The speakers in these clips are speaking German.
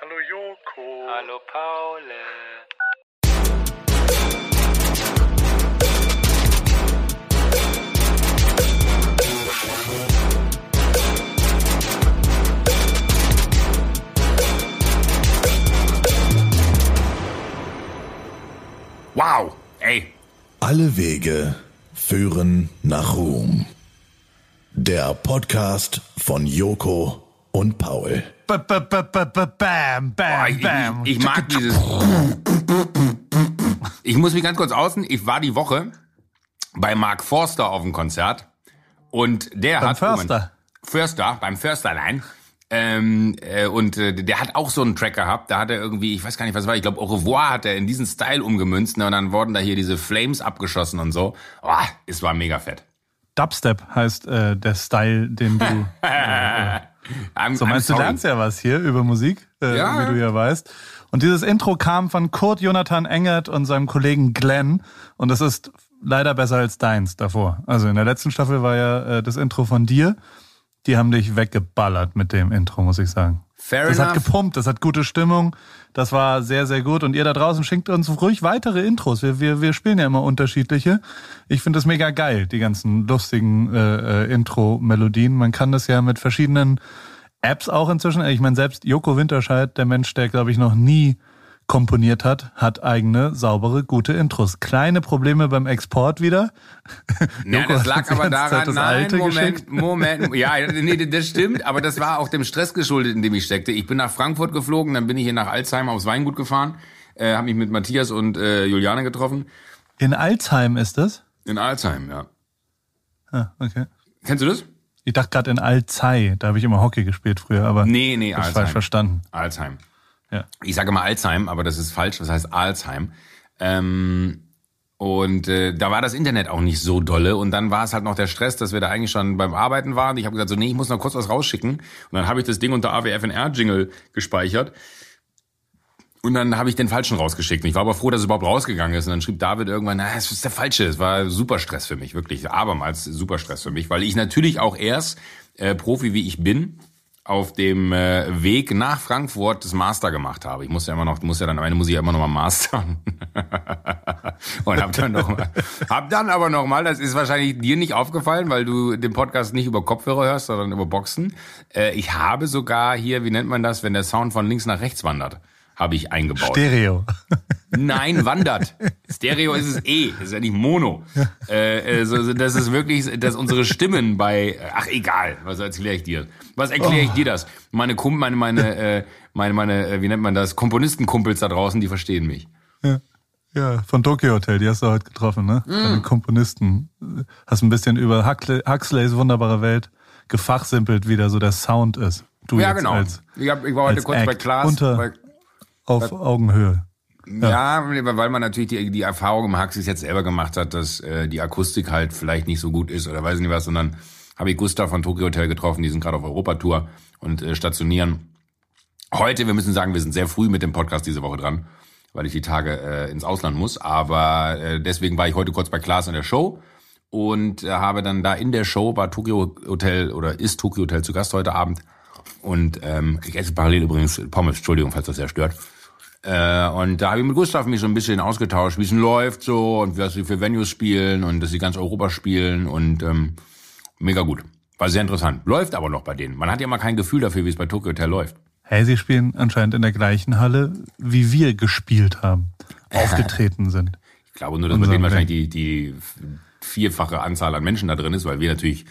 Hallo Joko. Hallo Paul. Wow, ey. Alle Wege führen nach Ruhm. Der Podcast von Joko und Paul. B -b -b -b -b Bam, bam, ich, bam. ich, ich mag dieses. Ich muss mich ganz kurz außen. Ich war die Woche bei Mark Forster auf dem Konzert und der Beim hat Förster. Förster beim Försterlein. Ähm, äh, und äh, der hat auch so einen Track gehabt. Da hat er irgendwie, ich weiß gar nicht, was war. Ich glaube, Au revoir hat er in diesen Style umgemünzt. Ne? Und dann wurden da hier diese Flames abgeschossen und so. Oh, es war mega fett. Dubstep heißt äh, der Style, den du. I'm, So meinst I'm du lernst ja was hier über Musik, äh, Ja. wie du ja weißt. Und dieses Intro kam von Kurt Jonathan Engert und seinem Kollegen Glenn. Und es ist leider besser als deins davor. Also in der letzten Staffel war ja äh, das Intro von dir. Die haben dich weggeballert mit dem Intro, muss ich sagen. Fair Das hat enough. gepumpt, das hat gute Stimmung, das war sehr, sehr gut. Und ihr da draußen schickt uns ruhig weitere Intros. Wir, wir, wir spielen ja immer unterschiedliche. Ich finde das mega geil, die ganzen lustigen äh, äh, Intro-Melodien. Man kann das ja mit verschiedenen Apps auch inzwischen. Ich meine, selbst Joko Winterscheid, der Mensch, der, glaube ich, noch nie komponiert hat, hat eigene, saubere, gute Intros. Kleine Probleme beim Export wieder. Ja, das lag aber daran, das nein, Alte Moment, geschickt. Moment, ja, nee, das stimmt, aber das war auch dem Stress geschuldet, in dem ich steckte. Ich bin nach Frankfurt geflogen, dann bin ich hier nach Alzheim aufs Weingut gefahren, äh, habe mich mit Matthias und äh, Juliane getroffen. In Alzheim ist das? In Alzheim, ja. Ah, okay. Kennst du das? Ich dachte gerade in Alzey, da habe ich immer Hockey gespielt früher, aber Nee, nee, Alzheim. falsch verstanden. Alzheim. Ja. Ich sage mal Alzheim, aber das ist falsch, das heißt Alzheim. Ähm, und äh, da war das Internet auch nicht so dolle und dann war es halt noch der Stress, dass wir da eigentlich schon beim Arbeiten waren. Ich habe gesagt, so nee, ich muss noch kurz was rausschicken und dann habe ich das Ding unter AWFNR-Jingle gespeichert und dann habe ich den falschen rausgeschickt. Und ich war aber froh, dass es überhaupt rausgegangen ist. Und dann schrieb David irgendwann, na, es ist der falsche. Es war super Stress für mich, wirklich. Abermals super Stress für mich, weil ich natürlich auch erst, äh, Profi wie ich bin, auf dem äh, Weg nach Frankfurt das Master gemacht habe. Ich muss ja immer noch, muss ja dann, am Ende muss ich ja immer noch mal mastern. Und hab dann noch mal, hab dann aber noch mal, das ist wahrscheinlich dir nicht aufgefallen, weil du den Podcast nicht über Kopfhörer hörst, sondern über Boxen. Äh, ich habe sogar hier, wie nennt man das, wenn der Sound von links nach rechts wandert, habe ich eingebaut. Stereo. Nein, wandert. Stereo ist es eh, ist ja nicht Mono. Äh, äh, so, so, das ist wirklich, dass unsere Stimmen bei, ach egal, was erkläre ich dir? Was erkläre ich dir das? Meine Kum, meine, meine, äh, meine, meine, äh, wie nennt man das? Komponistenkumpels da draußen, die verstehen mich. Ja. ja, von Tokyo Hotel, die hast du heute getroffen, ne? Mm. Deine Komponisten. Hast ein bisschen über Huxley, Huxleys wunderbare Welt gefachsimpelt, wie da so der Sound ist. Du ja, jetzt genau. als ich, hab, ich war heute kurz bei Act. Klaas. Unter- bei, auf Augenhöhe. Ja, weil man natürlich die, die Erfahrung im Haxis jetzt selber gemacht hat, dass äh, die Akustik halt vielleicht nicht so gut ist oder weiß nicht was, sondern habe ich Gustav von Tokyo Hotel getroffen, die sind gerade auf Europatour und äh, stationieren. Heute, wir müssen sagen, wir sind sehr früh mit dem Podcast diese Woche dran, weil ich die Tage äh, ins Ausland muss, aber äh, deswegen war ich heute kurz bei Klaas in der Show und äh, habe dann da in der Show war Tokyo Hotel oder ist Tokyo Hotel zu Gast heute Abend und ähm, ich esse parallel übrigens Pommes, Entschuldigung, falls das sehr stört. Äh, und da habe ich mit Gustav mich so ein bisschen ausgetauscht, wie es läuft so und was sie für Venues spielen und dass sie ganz Europa spielen und ähm, mega gut. War sehr interessant. Läuft aber noch bei denen. Man hat ja mal kein Gefühl dafür, wie es bei Tokyo Hotel läuft. Hey, sie spielen anscheinend in der gleichen Halle, wie wir gespielt haben, aufgetreten sind. Ich glaube nur, dass bei denen wahrscheinlich die, die vierfache Anzahl an Menschen da drin ist, weil wir natürlich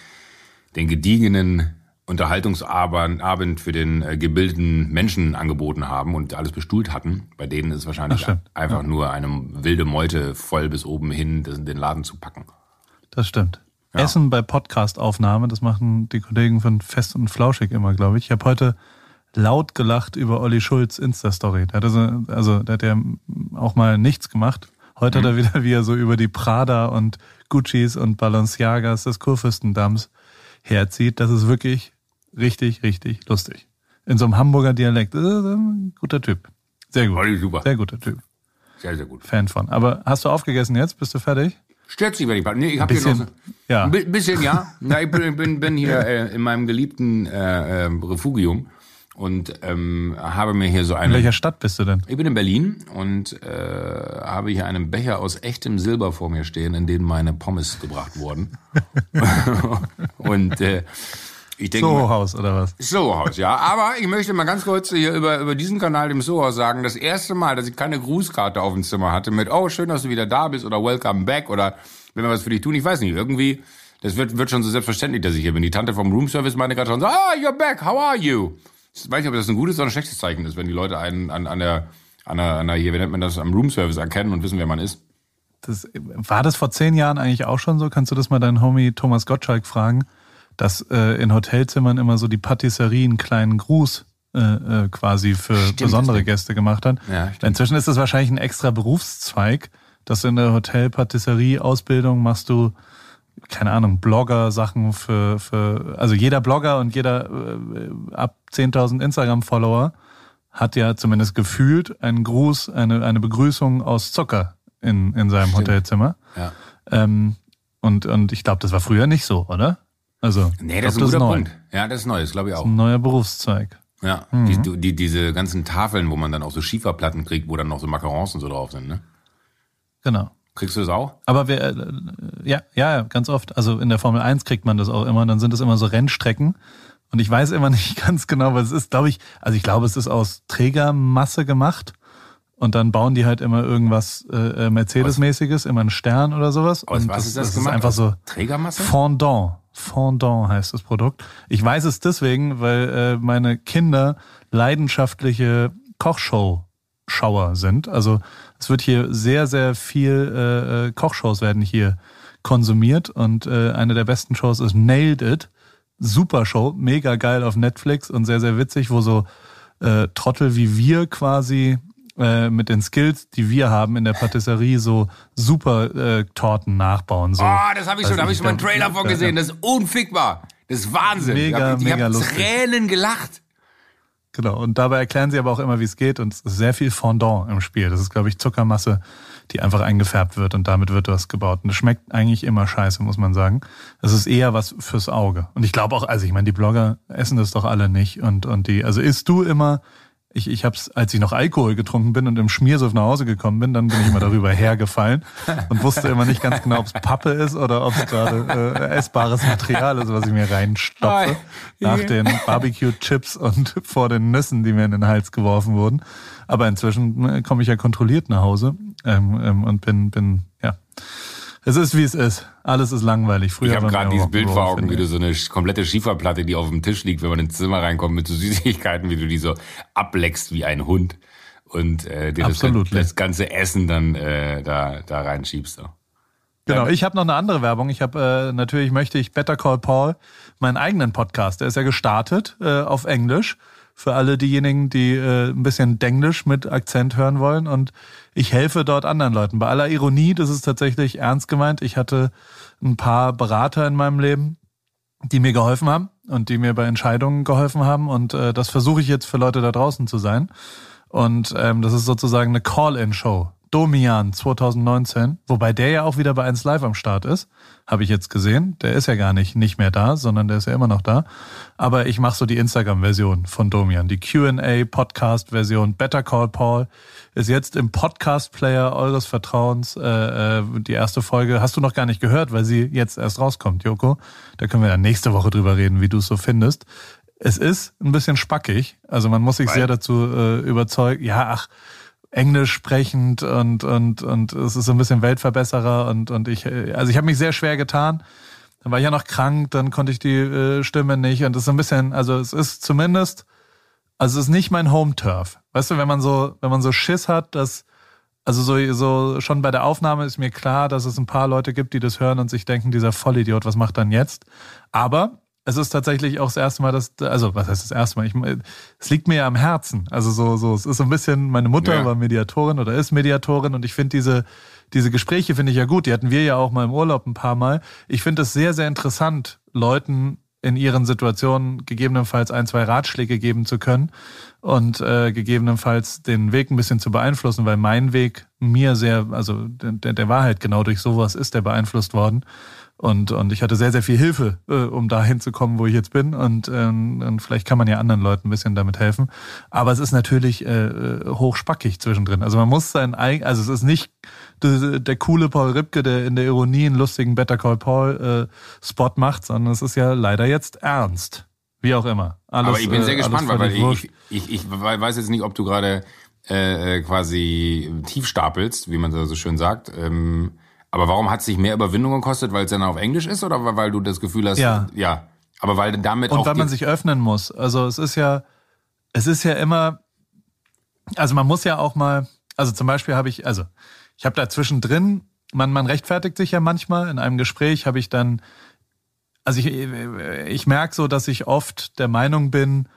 den gediegenen Unterhaltungsabend Abend für den äh, gebildeten Menschen angeboten haben und alles bestuhlt hatten. Bei denen ist es wahrscheinlich einfach nur eine wilde Meute voll bis oben hin das- den Laden zu packen. Das stimmt. Essen bei Podcastaufnahme, das machen die Kollegen von Fest und Flauschig immer, glaube ich. Ich habe heute laut gelacht über Olli Schulz Insta-Story. Der hat also, also der hat ja auch mal nichts gemacht. Heute hat er wieder, wie er so über die Prada und Guccis und Balenciagas des Kurfürstendamms herzieht. Das ist wirklich richtig, richtig lustig. In so einem Hamburger Dialekt. Guter Typ. Sehr gut. Olli, super. Sehr guter Typ. Sehr, sehr gut. Fan von. Aber hast du aufgegessen jetzt? Bist du fertig? Stört sich, wenn ich nee, ich habe hier noch ja. ein bisschen, ja. Na, ich bin, bin, bin hier äh, in meinem geliebten äh, äh, Refugium und ähm, habe mir hier so eine. In welcher Stadt bist du denn? Ich bin in Berlin und äh, habe hier einen Becher aus echtem Silber vor mir stehen, in den meine Pommes gebracht wurden. und äh, ich denke, Soho-Haus oder was? Soho-Haus, ja. Aber ich möchte mal ganz kurz hier über, über diesen Kanal, dem Soho-Haus, sagen, das erste Mal, dass ich keine Grußkarte auf dem Zimmer hatte mit, oh, schön, dass du wieder da bist oder welcome back oder wenn wir was für dich tun, ich weiß nicht, irgendwie, das wird, wird schon so selbstverständlich, dass ich hier bin. Die Tante vom Roomservice meine gerade schon so, ah, you're back, how are you? Ich weiß nicht, ob das ein gutes oder ein schlechtes Zeichen ist, wenn die Leute einen an, an der, an der, an der, hier, wie nennt man das, am Roomservice erkennen und wissen, wer man ist. Das, war das vor zehn Jahren eigentlich auch schon so? Kannst du das mal deinen Homie Thomas Gottschalk fragen? Dass äh, in Hotelzimmern immer so die Patisserie einen kleinen Gruß äh, äh, quasi für stimmt, besondere Gäste gemacht hat. Ja, Inzwischen ist das wahrscheinlich ein extra Berufszweig, dass du in der Hotel-Patisserie-Ausbildung machst du, keine Ahnung, Blogger-Sachen für, für, also jeder Blogger und jeder äh, ab 10.000 Instagram-Follower hat ja zumindest gefühlt einen Gruß, eine, eine Begrüßung aus Zucker in, in seinem Stimmt. Hotelzimmer. Ja. Ähm, und, und ich glaube, das war früher nicht so, oder? Also, nee, das ist ein guter neu. Punkt. Ja, das ist neu, das glaube ich auch. Das ist ein neuer Berufszweig. Ja, mhm. die, die, diese ganzen Tafeln, wo man dann auch so Schieferplatten kriegt, wo dann noch so Macarons und so drauf sind, ne? Genau. Kriegst du das auch? Aber wir, äh, ja, ja, ganz oft. Also in der Formel 1 kriegt man das auch immer. Dann sind es immer so Rennstrecken. Und ich weiß immer nicht ganz genau, was es ist. Glaube ich, also ich glaube, es ist aus Trägermasse gemacht. Und dann bauen die halt immer irgendwas äh, äh Mercedes-mäßiges, immer einen Stern oder sowas. Aus und was ist das, das gemacht? Ist einfach so Trägermasse? Fondant. Fondant heißt das Produkt. Ich weiß es deswegen, weil äh, meine Kinder leidenschaftliche Kochshow-Schauer sind. Also es wird hier sehr, sehr viel äh, äh, Kochshows werden hier konsumiert und äh, eine der besten Shows ist Nailed It. Super Show, mega geil auf Netflix und sehr, sehr witzig, wo so äh, Trottel wie wir quasi äh, mit den Skills, die wir haben in der Patisserie, so super äh, Torten nachbauen. So. Oh, das habe ich schon, da habe ich schon mal einen Trailer von gesehen. Das ist unfickbar. Das ist Wahnsinn. Mega, ich mega hab lustig. Tränen gelacht. Genau. Und dabei erklären sie aber auch immer, wie es geht. Und es ist sehr viel Fondant im Spiel. Das ist, glaube ich, Zuckermasse, die einfach eingefärbt wird und damit wird was gebaut. Und es schmeckt eigentlich immer scheiße, muss man sagen. Es ist eher was fürs Auge. Und ich glaube auch, also ich meine, die Blogger essen das doch alle nicht. Und, und die, also isst du immer ich, ich habe es, als ich noch Alkohol getrunken bin und im Schmiersuff nach Hause gekommen bin, dann bin ich immer darüber hergefallen und wusste immer nicht ganz genau, ob es Pappe ist oder ob es gerade äh, essbares Material ist, was ich mir reinstopfe. Nach den Barbecue-Chips und vor den Nüssen, die mir in den Hals geworfen wurden. Aber inzwischen äh, komme ich ja kontrolliert nach Hause ähm, ähm, und bin, bin, ja. Es ist, wie es ist. Alles ist langweilig. Früher ich habe gerade dieses Bild vor Augen, wie du so eine komplette Schieferplatte, die auf dem Tisch liegt, wenn man ins Zimmer reinkommt mit so Süßigkeiten, wie du die so ableckst wie ein Hund und äh, das, das, ganze Essen dann äh, da, da reinschiebst. So. Genau, ich habe noch eine andere Werbung. Ich habe äh, natürlich möchte ich Better Call Paul, meinen eigenen Podcast. Der ist ja gestartet äh, auf Englisch für alle diejenigen, die äh, ein bisschen Denglisch mit Akzent hören wollen. Und ich helfe dort anderen Leuten. Bei aller Ironie, das ist tatsächlich ernst gemeint. Ich hatte ein paar Berater in meinem Leben, die mir geholfen haben und die mir bei Entscheidungen geholfen haben. Und äh, das versuche ich jetzt für Leute da draußen zu sein. Und ähm, das ist sozusagen eine Call-in-Show. Domian 2019, wobei der ja auch wieder bei 1 Live am Start ist, habe ich jetzt gesehen. Der ist ja gar nicht nicht mehr da, sondern der ist ja immer noch da. Aber ich mache so die Instagram-Version von Domian, die Q&A-Podcast-Version. Better Call Paul ist jetzt im Podcast-Player eures Vertrauens äh, äh, die erste Folge. Hast du noch gar nicht gehört, weil sie jetzt erst rauskommt, Joko. Da können wir dann nächste Woche drüber reden, wie du es so findest. Es ist ein bisschen spackig, also man muss sich weil? sehr dazu äh, überzeugen. Ja, ach Englisch sprechend und, und, und es ist so ein bisschen Weltverbesserer und, und ich, also ich habe mich sehr schwer getan. Dann war ich ja noch krank, dann konnte ich die äh, Stimme nicht und es ist ein bisschen, also es ist zumindest, also es ist nicht mein Home-Turf. Weißt du, wenn man so, wenn man so Schiss hat, dass, also so, so schon bei der Aufnahme ist mir klar, dass es ein paar Leute gibt, die das hören und sich denken, dieser Vollidiot, was macht dann jetzt? Aber es ist tatsächlich auch das erste Mal, dass, also was heißt das erste Mal? Ich, es liegt mir ja am Herzen. Also so, so, es ist so ein bisschen, meine Mutter ja. war Mediatorin oder ist Mediatorin und ich finde diese, diese Gespräche finde ich ja gut. Die hatten wir ja auch mal im Urlaub ein paar Mal. Ich finde es sehr, sehr interessant, Leuten in ihren Situationen gegebenenfalls ein, zwei Ratschläge geben zu können und äh, gegebenenfalls den Weg ein bisschen zu beeinflussen, weil mein Weg mir sehr, also der, der war halt genau durch sowas ist der beeinflusst worden. Und, und ich hatte sehr, sehr viel Hilfe, äh, um da hinzukommen, wo ich jetzt bin. Und, ähm, und vielleicht kann man ja anderen Leuten ein bisschen damit helfen. Aber es ist natürlich äh, äh hochspackig zwischendrin. Also man muss sein eigen, also es ist nicht der, der coole Paul Ripke, der in der Ironie einen lustigen Better Call Paul äh, Spot macht, sondern es ist ja leider jetzt ernst. Wie auch immer. Alles, Aber ich bin sehr äh, gespannt, weil ich, ich, ich, ich weiß jetzt nicht, ob du gerade äh, quasi tief stapelst, wie man so schön sagt. Ähm, aber warum hat es sich mehr Überwindung gekostet, weil es dann auf Englisch ist oder weil du das Gefühl hast, ja, ja. aber weil damit und auch weil man sich öffnen muss. Also es ist ja, es ist ja immer, also man muss ja auch mal, also zum Beispiel habe ich, also ich habe da zwischendrin, man man rechtfertigt sich ja manchmal in einem Gespräch, habe ich dann, also ich ich merke so, dass ich oft der Meinung bin,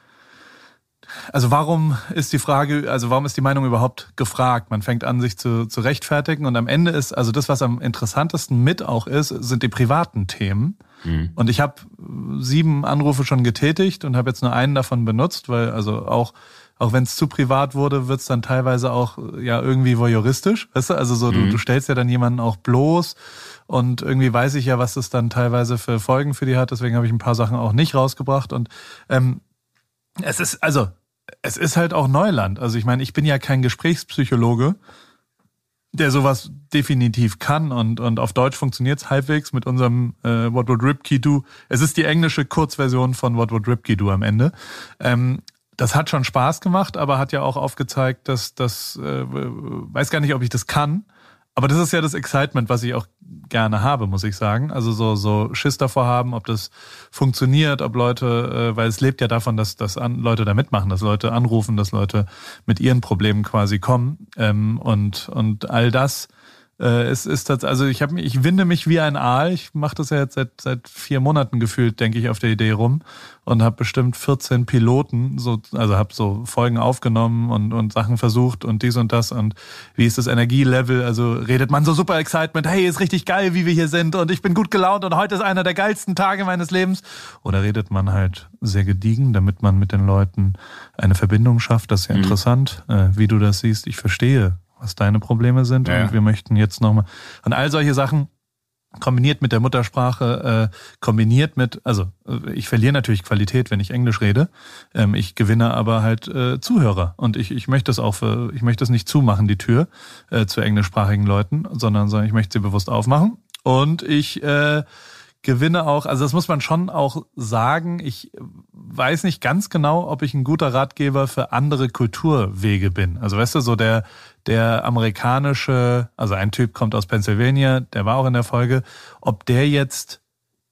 also warum ist die Frage, also warum ist die Meinung überhaupt gefragt? Man fängt an, sich zu, zu rechtfertigen und am Ende ist, also das, was am interessantesten mit auch ist, sind die privaten Themen. Mhm. Und ich habe sieben Anrufe schon getätigt und habe jetzt nur einen davon benutzt, weil also auch auch wenn es zu privat wurde, wird es dann teilweise auch ja irgendwie voyeuristisch. Weißt du? Also so, mhm. du, du stellst ja dann jemanden auch bloß und irgendwie weiß ich ja, was es dann teilweise für Folgen für die hat. Deswegen habe ich ein paar Sachen auch nicht rausgebracht. Und ähm, es ist, also, es ist halt auch Neuland. Also ich meine, ich bin ja kein Gesprächspsychologe, der sowas definitiv kann und, und auf Deutsch funktioniert es halbwegs mit unserem äh, What Would Ripkey Do. Es ist die englische Kurzversion von What Would Ripkey Do am Ende. Ähm, das hat schon Spaß gemacht, aber hat ja auch aufgezeigt, dass das, äh, weiß gar nicht, ob ich das kann, aber das ist ja das Excitement, was ich auch gerne habe, muss ich sagen. Also so, so Schiss davor haben, ob das funktioniert, ob Leute, äh, weil es lebt ja davon, dass, dass an, Leute da mitmachen, dass Leute anrufen, dass Leute mit ihren Problemen quasi kommen. Ähm, und, und all das äh, es ist das, also ich habe ich winde mich wie ein Aal. Ich mache das ja jetzt seit seit vier Monaten gefühlt, denke ich, auf der Idee rum und habe bestimmt 14 Piloten, so also habe so Folgen aufgenommen und und Sachen versucht und dies und das und wie ist das Energielevel? Also redet man so super Excitement, hey, ist richtig geil, wie wir hier sind und ich bin gut gelaunt und heute ist einer der geilsten Tage meines Lebens. Oder redet man halt sehr gediegen, damit man mit den Leuten eine Verbindung schafft. Das ist ja mhm. interessant, äh, wie du das siehst. Ich verstehe was deine Probleme sind. Ja. Und wir möchten jetzt nochmal. Und all solche Sachen kombiniert mit der Muttersprache, äh, kombiniert mit, also äh, ich verliere natürlich Qualität, wenn ich Englisch rede. Ähm, ich gewinne aber halt äh, Zuhörer. Und ich, ich möchte es auch für, ich möchte es nicht zumachen, die Tür äh, zu englischsprachigen Leuten, sondern, sondern ich möchte sie bewusst aufmachen. Und ich äh, gewinne auch, also das muss man schon auch sagen, ich weiß nicht ganz genau, ob ich ein guter Ratgeber für andere Kulturwege bin. Also weißt du, so der, der amerikanische, also ein Typ kommt aus Pennsylvania, der war auch in der Folge, ob der jetzt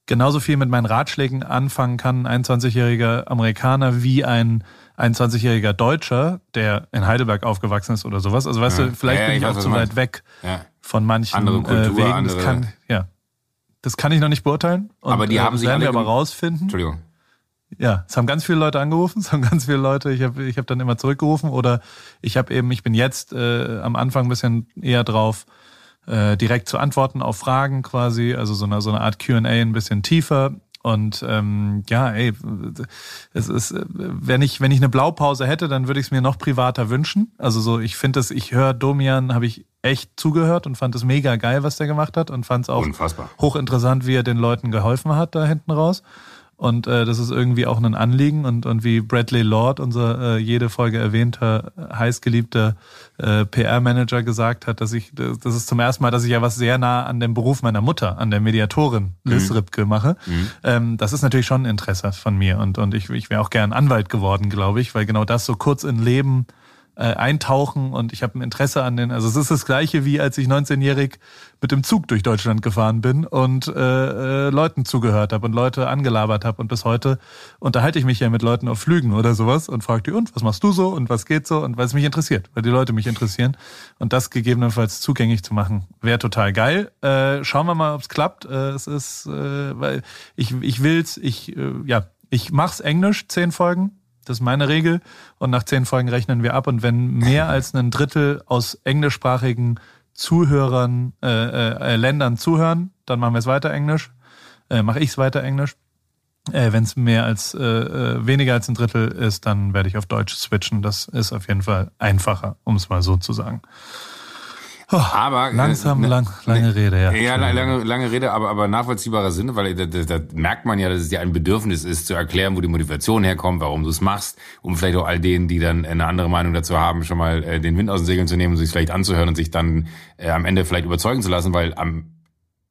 genauso viel mit meinen Ratschlägen anfangen kann, ein 21-jähriger Amerikaner, wie ein 21-jähriger Deutscher, der in Heidelberg aufgewachsen ist oder sowas. Also weißt ja. du, vielleicht ja, bin ich auch zu weit weg ja. von manchen andere Kultur, äh, Wegen. Andere... Das kann, ja. Das kann ich noch nicht beurteilen. Aber die haben äh, sich werden wir aber rausfinden. Entschuldigung. Ja, es haben ganz viele Leute angerufen, es haben ganz viele Leute, ich habe ich hab dann immer zurückgerufen oder ich habe eben, ich bin jetzt äh, am Anfang ein bisschen eher drauf, äh, direkt zu antworten auf Fragen quasi, also so eine, so eine Art QA ein bisschen tiefer. Und ähm, ja, ey, es ist, wenn ich, wenn ich eine Blaupause hätte, dann würde ich es mir noch privater wünschen. Also so, ich finde es, ich höre Domian, habe ich echt zugehört und fand es mega geil, was der gemacht hat und fand es auch Unfassbar. hochinteressant, wie er den Leuten geholfen hat da hinten raus. Und äh, das ist irgendwie auch ein Anliegen. Und, und wie Bradley Lord, unser äh, jede Folge erwähnter, heißgeliebter äh, PR-Manager gesagt hat, dass ich, das ist zum ersten Mal, dass ich ja was sehr nah an dem Beruf meiner Mutter, an der Mediatorin Liz mhm. Ripke mache. Mhm. Ähm, das ist natürlich schon ein Interesse von mir. Und, und ich, ich wäre auch gern Anwalt geworden, glaube ich, weil genau das so kurz in Leben äh, eintauchen und ich habe ein Interesse an den, also es ist das gleiche wie als ich 19-jährig mit dem Zug durch Deutschland gefahren bin und äh, äh, Leuten zugehört habe und Leute angelabert habe und bis heute unterhalte ich mich ja mit Leuten auf Flügen oder sowas und frage die und was machst du so und was geht so und weil es mich interessiert, weil die Leute mich interessieren und das gegebenenfalls zugänglich zu machen, wäre total geil. Äh, schauen wir mal, ob es klappt. Äh, es ist, äh, weil ich ich will's, ich äh, ja, ich mach's Englisch zehn Folgen das ist meine Regel. Und nach zehn Folgen rechnen wir ab. Und wenn mehr als ein Drittel aus englischsprachigen Zuhörern, äh, äh, Ländern zuhören, dann machen wir es weiter Englisch. Äh, Mache ich es weiter Englisch. Äh, Wenn es mehr als äh, äh, weniger als ein Drittel ist, dann werde ich auf Deutsch switchen. Das ist auf jeden Fall einfacher, um es mal so zu sagen. Oh, aber langsam, ne, lang, lange ne, Rede, ja. Ja, lange, lange Rede, aber, aber nachvollziehbarer Sinne, weil da, da, da merkt man ja, dass es dir ein Bedürfnis ist, zu erklären, wo die Motivation herkommt, warum du es machst, um vielleicht auch all denen, die dann eine andere Meinung dazu haben, schon mal äh, den Wind aus den Segeln zu nehmen und sich vielleicht anzuhören und sich dann äh, am Ende vielleicht überzeugen zu lassen, weil am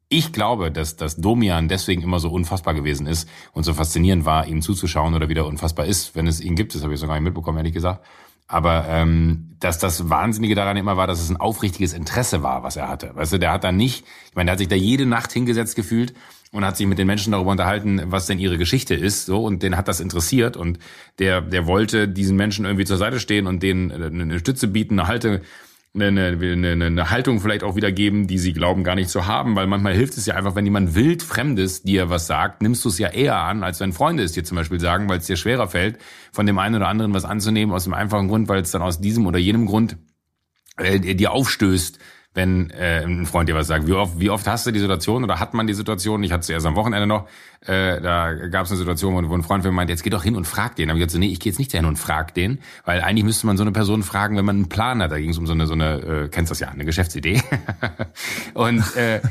ich glaube, dass, dass Domian deswegen immer so unfassbar gewesen ist und so faszinierend war, ihm zuzuschauen oder wieder unfassbar ist, wenn es ihn gibt. Das habe ich so gar nicht mitbekommen, ehrlich gesagt. Aber ähm, dass das Wahnsinnige daran immer war, dass es ein aufrichtiges Interesse war, was er hatte. Weißt du, der hat da nicht, ich meine, der hat sich da jede Nacht hingesetzt gefühlt und hat sich mit den Menschen darüber unterhalten, was denn ihre Geschichte ist, so und den hat das interessiert und der der wollte diesen Menschen irgendwie zur Seite stehen und denen eine Stütze bieten, eine Halte eine, eine, eine Haltung vielleicht auch wiedergeben, die sie glauben gar nicht zu haben, weil manchmal hilft es ja einfach, wenn jemand wild Fremdes dir was sagt, nimmst du es ja eher an, als wenn Freunde es dir zum Beispiel sagen, weil es dir schwerer fällt, von dem einen oder anderen was anzunehmen, aus dem einfachen Grund, weil es dann aus diesem oder jenem Grund äh, dir aufstößt, wenn äh, ein Freund dir was sagt. Wie oft, wie oft hast du die Situation oder hat man die Situation? Ich hatte es erst am Wochenende noch. Äh, da gab es eine Situation, wo, ein Freund von mir meinte, jetzt geh doch hin und frag den. Da hab ich gesagt, so, nee, ich gehe jetzt nicht hin und frag den, weil eigentlich müsste man so eine Person fragen, wenn man einen Plan hat. Da ging es um so eine, so eine, äh, kennst das ja, eine Geschäftsidee. und äh,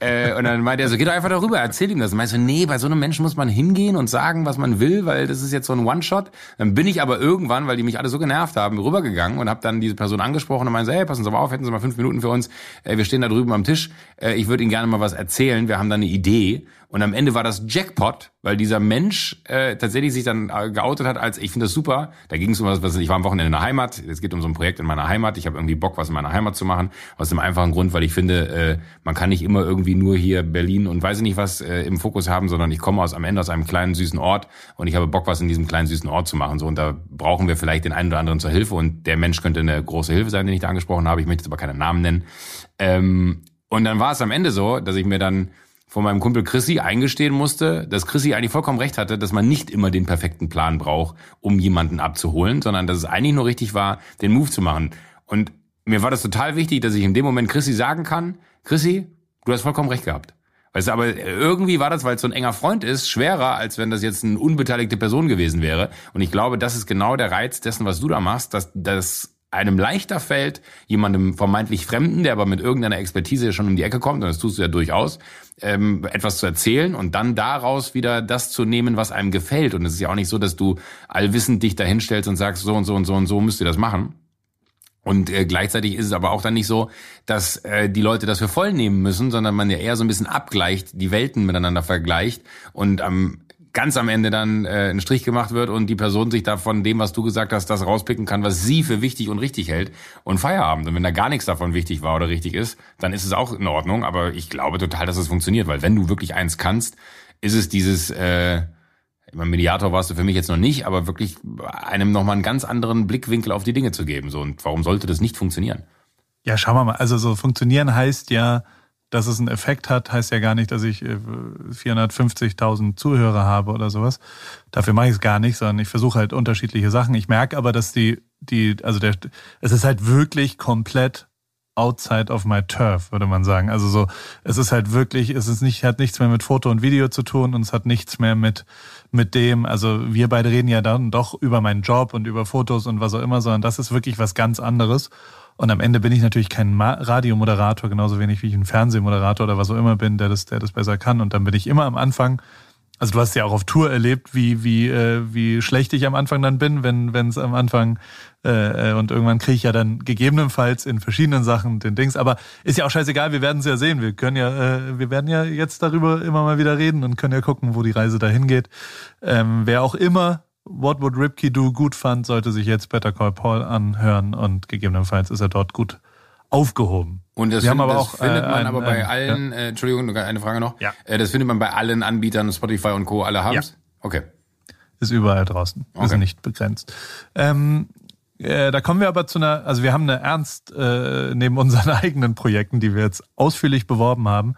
äh, und dann meinte er so, geh doch einfach darüber, erzähl ihm das. Und meinst du, nee, bei so einem Menschen muss man hingehen und sagen, was man will, weil das ist jetzt so ein One-Shot. Dann bin ich aber irgendwann, weil die mich alle so genervt haben, rübergegangen und habe dann diese Person angesprochen und meinte, hey, passen Sie mal auf, hätten Sie mal fünf Minuten für uns äh, wir stehen da drüben am Tisch, äh, ich würde Ihnen gerne mal was erzählen, wir haben da eine Idee. Und am Ende war das Jackpot, weil dieser Mensch äh, tatsächlich sich dann äh, geoutet hat als, ich finde das super, da ging es um was, ich war am Wochenende in der Heimat, es geht um so ein Projekt in meiner Heimat, ich habe irgendwie Bock, was in meiner Heimat zu machen, aus dem einfachen Grund, weil ich finde, äh, man kann nicht immer irgendwie nur hier Berlin und weiß ich nicht was äh, im Fokus haben, sondern ich komme aus am Ende aus einem kleinen süßen Ort und ich habe Bock, was in diesem kleinen süßen Ort zu machen. So und da brauchen wir vielleicht den einen oder anderen zur Hilfe und der Mensch könnte eine große Hilfe sein, den ich da angesprochen habe. Ich möchte jetzt aber keinen Namen nennen. Ähm, und dann war es am Ende so, dass ich mir dann von meinem Kumpel Chrissy eingestehen musste, dass Chrissy eigentlich vollkommen recht hatte, dass man nicht immer den perfekten Plan braucht, um jemanden abzuholen, sondern dass es eigentlich nur richtig war, den Move zu machen. Und mir war das total wichtig, dass ich in dem Moment Chrissy sagen kann, Chrissy, du hast vollkommen recht gehabt. Weißt du, aber irgendwie war das, weil es so ein enger Freund ist, schwerer, als wenn das jetzt eine unbeteiligte Person gewesen wäre. Und ich glaube, das ist genau der Reiz dessen, was du da machst, dass das einem leichter fällt, jemandem vermeintlich Fremden, der aber mit irgendeiner Expertise schon um die Ecke kommt, und das tust du ja durchaus, ähm, etwas zu erzählen und dann daraus wieder das zu nehmen, was einem gefällt. Und es ist ja auch nicht so, dass du allwissend dich dahinstellst und sagst, so und so und so und so müsst ihr das machen. Und äh, gleichzeitig ist es aber auch dann nicht so, dass äh, die Leute das für voll nehmen müssen, sondern man ja eher so ein bisschen abgleicht, die Welten miteinander vergleicht und am ganz am Ende dann äh, ein Strich gemacht wird und die Person sich da von dem, was du gesagt hast, das rauspicken kann, was sie für wichtig und richtig hält und Feierabend. Und wenn da gar nichts davon wichtig war oder richtig ist, dann ist es auch in Ordnung. Aber ich glaube total, dass es funktioniert, weil wenn du wirklich eins kannst, ist es dieses, äh, Mediator warst du für mich jetzt noch nicht, aber wirklich einem nochmal einen ganz anderen Blickwinkel auf die Dinge zu geben. So, und warum sollte das nicht funktionieren? Ja, schauen wir mal. Also so funktionieren heißt ja, dass es einen Effekt hat, heißt ja gar nicht, dass ich 450.000 äh, Zuhörer habe oder sowas. Dafür mache ich es gar nicht, sondern ich versuche halt unterschiedliche Sachen. Ich merke aber, dass die, die, also der, es ist halt wirklich komplett outside of my turf, würde man sagen. Also so, es ist halt wirklich, es ist nicht, hat nichts mehr mit Foto und Video zu tun und es hat nichts mehr mit, mit dem, also wir beide reden ja dann doch über meinen Job und über Fotos und was auch immer, sondern das ist wirklich was ganz anderes. Und am Ende bin ich natürlich kein Radiomoderator, genauso wenig wie ich ein Fernsehmoderator oder was auch immer bin, der das, der das besser kann. Und dann bin ich immer am Anfang, also du hast ja auch auf Tour erlebt, wie, wie, äh, wie schlecht ich am Anfang dann bin, wenn wenn es am Anfang äh, und irgendwann kriege ich ja dann gegebenenfalls in verschiedenen Sachen den Dings. Aber ist ja auch scheißegal, wir werden es ja sehen. Wir können ja, äh, wir werden ja jetzt darüber immer mal wieder reden und können ja gucken, wo die Reise dahin geht. Ähm, wer auch immer What Would Ripkey Do gut fand, sollte sich jetzt Better Call Paul anhören und gegebenenfalls ist er dort gut aufgehoben. Und das, find, das auch, findet man äh, aber bei allen, ja. äh, Entschuldigung, eine Frage noch. Ja. Äh, das findet man bei allen Anbietern, Spotify und Co. alle haben's? Ja. Okay. Ist überall draußen. Okay. Ist nicht begrenzt. Ähm, äh, da kommen wir aber zu einer, also wir haben eine Ernst, äh, neben unseren eigenen Projekten, die wir jetzt ausführlich beworben haben,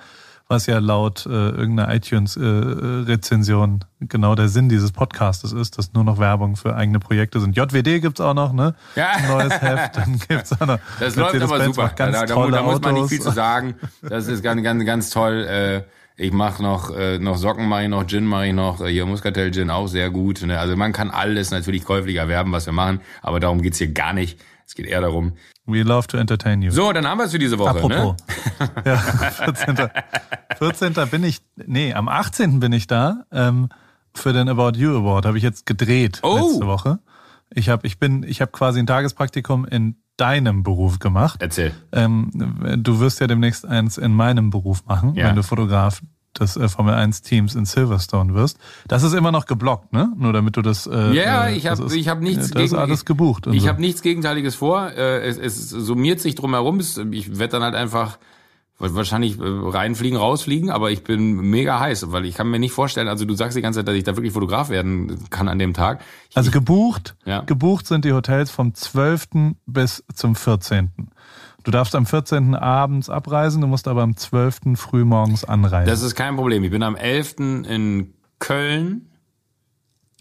was ja laut äh, irgendeiner iTunes-Rezension äh, genau der Sinn dieses Podcastes ist, dass nur noch Werbung für eigene Projekte sind. JWD gibt's auch noch, ne? Ja. Ein neues Heft, dann gibt's auch noch. Das läuft aber super. Ganz da, da, da, muss man nicht viel zu sagen. Das ist ganz, ganz, ganz toll. Äh, Ich mache noch, äh, noch Socken mache ich noch, Gin mache ich noch, äh, hier Muscatel Gin auch sehr gut. Ne? Also man kann alles natürlich käuflich erwerben, was wir machen, aber darum geht's hier gar nicht. Es geht eher darum. We love to entertain you. So, dann haben wir es für diese Woche. Apropos. Ne? ja, 14. 14. bin ich, nee, am 18. bin ich da. Ähm, für den About You Award habe ich jetzt gedreht Oh. letzte Woche. Ich habe ich bin ich habe quasi ein Tagespraktikum in deinem Beruf gemacht. Erzähl. Ähm, du wirst ja demnächst eins in meinem Beruf machen, Ja. wenn du Fotograf des äh, Formel 1 Teams in Silverstone wirst. Das ist immer noch geblockt, ne? Nur damit du das äh, Ja, äh, ich habe ich hab nichts das ist alles gebucht. und Ich so. habe nichts Gegenteiliges vor. Äh, Es, es summiert sich drumherum. Ich werde dann halt einfach wahrscheinlich äh, reinfliegen, rausfliegen, aber ich bin mega heiß, weil ich kann mir nicht vorstellen, also du sagst die ganze Zeit, dass ich da wirklich Fotograf werden kann an dem Tag. Ich, Also gebucht, Ja. gebucht sind die Hotels vom 12. bis zum 14. Du darfst am 14. abends abreisen, du musst aber am 12. frühmorgens anreisen. das ist kein Problem. Ich bin am 11. in Köln.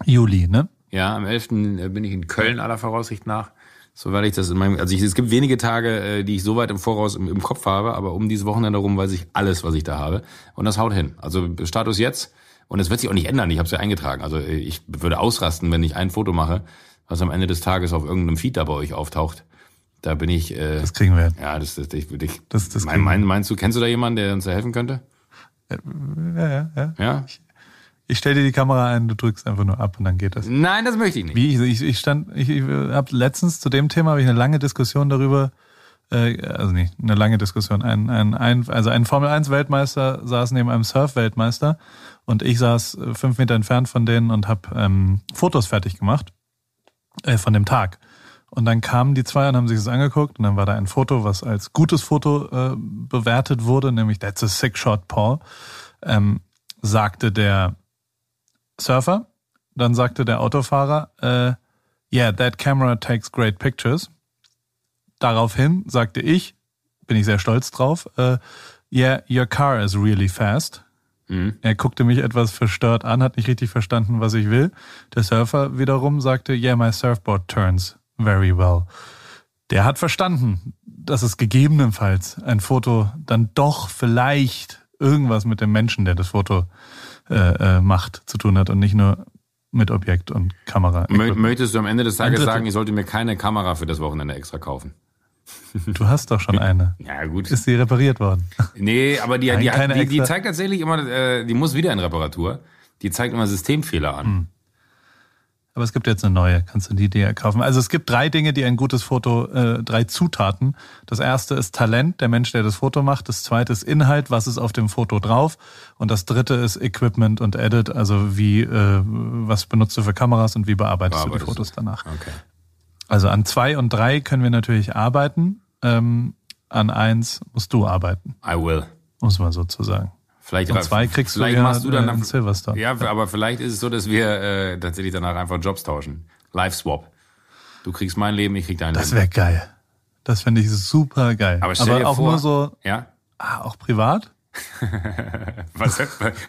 Juli, ne? Ja, am 11. bin ich in Köln aller Voraussicht nach. So weil ich das in meinem, also ich, es gibt wenige Tage, äh, die ich so weit im Voraus im, im Kopf habe, aber um dieses Wochenende herum weiß ich alles, was ich da habe. Und das haut hin. Also Status jetzt. Und es wird sich auch nicht ändern. Ich habe es ja eingetragen. Also äh, ich würde ausrasten, wenn ich ein Foto mache, was am Ende des Tages auf irgendeinem Feed da bei euch auftaucht. Da bin ich, äh, Das kriegen wir ja, das, das, ich, ich, Das- das mein, mein, meinst du, kennst du da jemanden, der uns da helfen könnte? Ja, ja, ja. Ja? Ich stell dir die Kamera ein, du drückst einfach nur ab und dann geht das. Nein, das möchte ich nicht. Wie ich, ich, ich stand, ich, ich habe letztens zu dem Thema habe ich eine lange Diskussion darüber, äh, also nicht eine lange Diskussion, ein, ein, ein also ein Formel 1 Weltmeister saß neben einem Surf Weltmeister und ich saß äh, fünf Meter entfernt von denen und habe ähm, Fotos fertig gemacht äh, von dem Tag. Und dann kamen die zwei und haben sich das angeguckt und dann war da ein Foto, was als gutes Foto äh, bewertet wurde, nämlich That's a Sick Shot, Paul. Ähm, sagte der Surfer, dann sagte der Autofahrer, äh, yeah, that camera takes great pictures. Daraufhin sagte ich, bin ich sehr stolz drauf, äh, yeah, your car is really fast. Mhm. Er guckte mich etwas verstört an, hat nicht richtig verstanden, was ich will. Der Surfer wiederum sagte, yeah, my surfboard turns very well. Der hat verstanden, dass es gegebenenfalls ein Foto dann doch vielleicht irgendwas mit dem Menschen, der das Foto äh, äh, macht, zu tun hat und nicht nur mit Objekt und Kamera. Mö möchtest du am Ende des Tages sagen, ich sollte mir keine Kamera für das Wochenende extra kaufen? Du hast doch schon eine. Ja, gut. Ist sie repariert worden? Nee, aber die, Nein, die, hat, keine die, die zeigt tatsächlich immer, äh, die muss wieder in Reparatur. Die zeigt immer Systemfehler an. Hm. Aber es gibt jetzt eine neue, kannst du die dir kaufen. Also es gibt drei Dinge, die ein gutes Foto, äh, drei Zutaten. Das erste ist Talent, der Mensch, der das Foto macht. Das zweite ist Inhalt, was ist auf dem Foto drauf. Und das dritte ist Equipment und Edit, also wie, äh, was benutzt du für Kameras und wie bearbeitest, Bearbeitest du die Fotos du. danach. Okay. Also an zwei und drei können wir natürlich arbeiten. Ähm, an eins musst du arbeiten, I will. muss man sozusagen. Vielleicht, Und zwei kriegst vielleicht du ja machst du dann äh, in Silverstone. Ja, aber vielleicht ist es so, dass wir äh, tatsächlich danach einfach Jobs tauschen. Live Swap. Du kriegst mein Leben, ich krieg dein Das Leben. wäre geil. Das finde ich super geil. Aber stell dir auch vor, nur so, Ja? ah, auch privat? Was,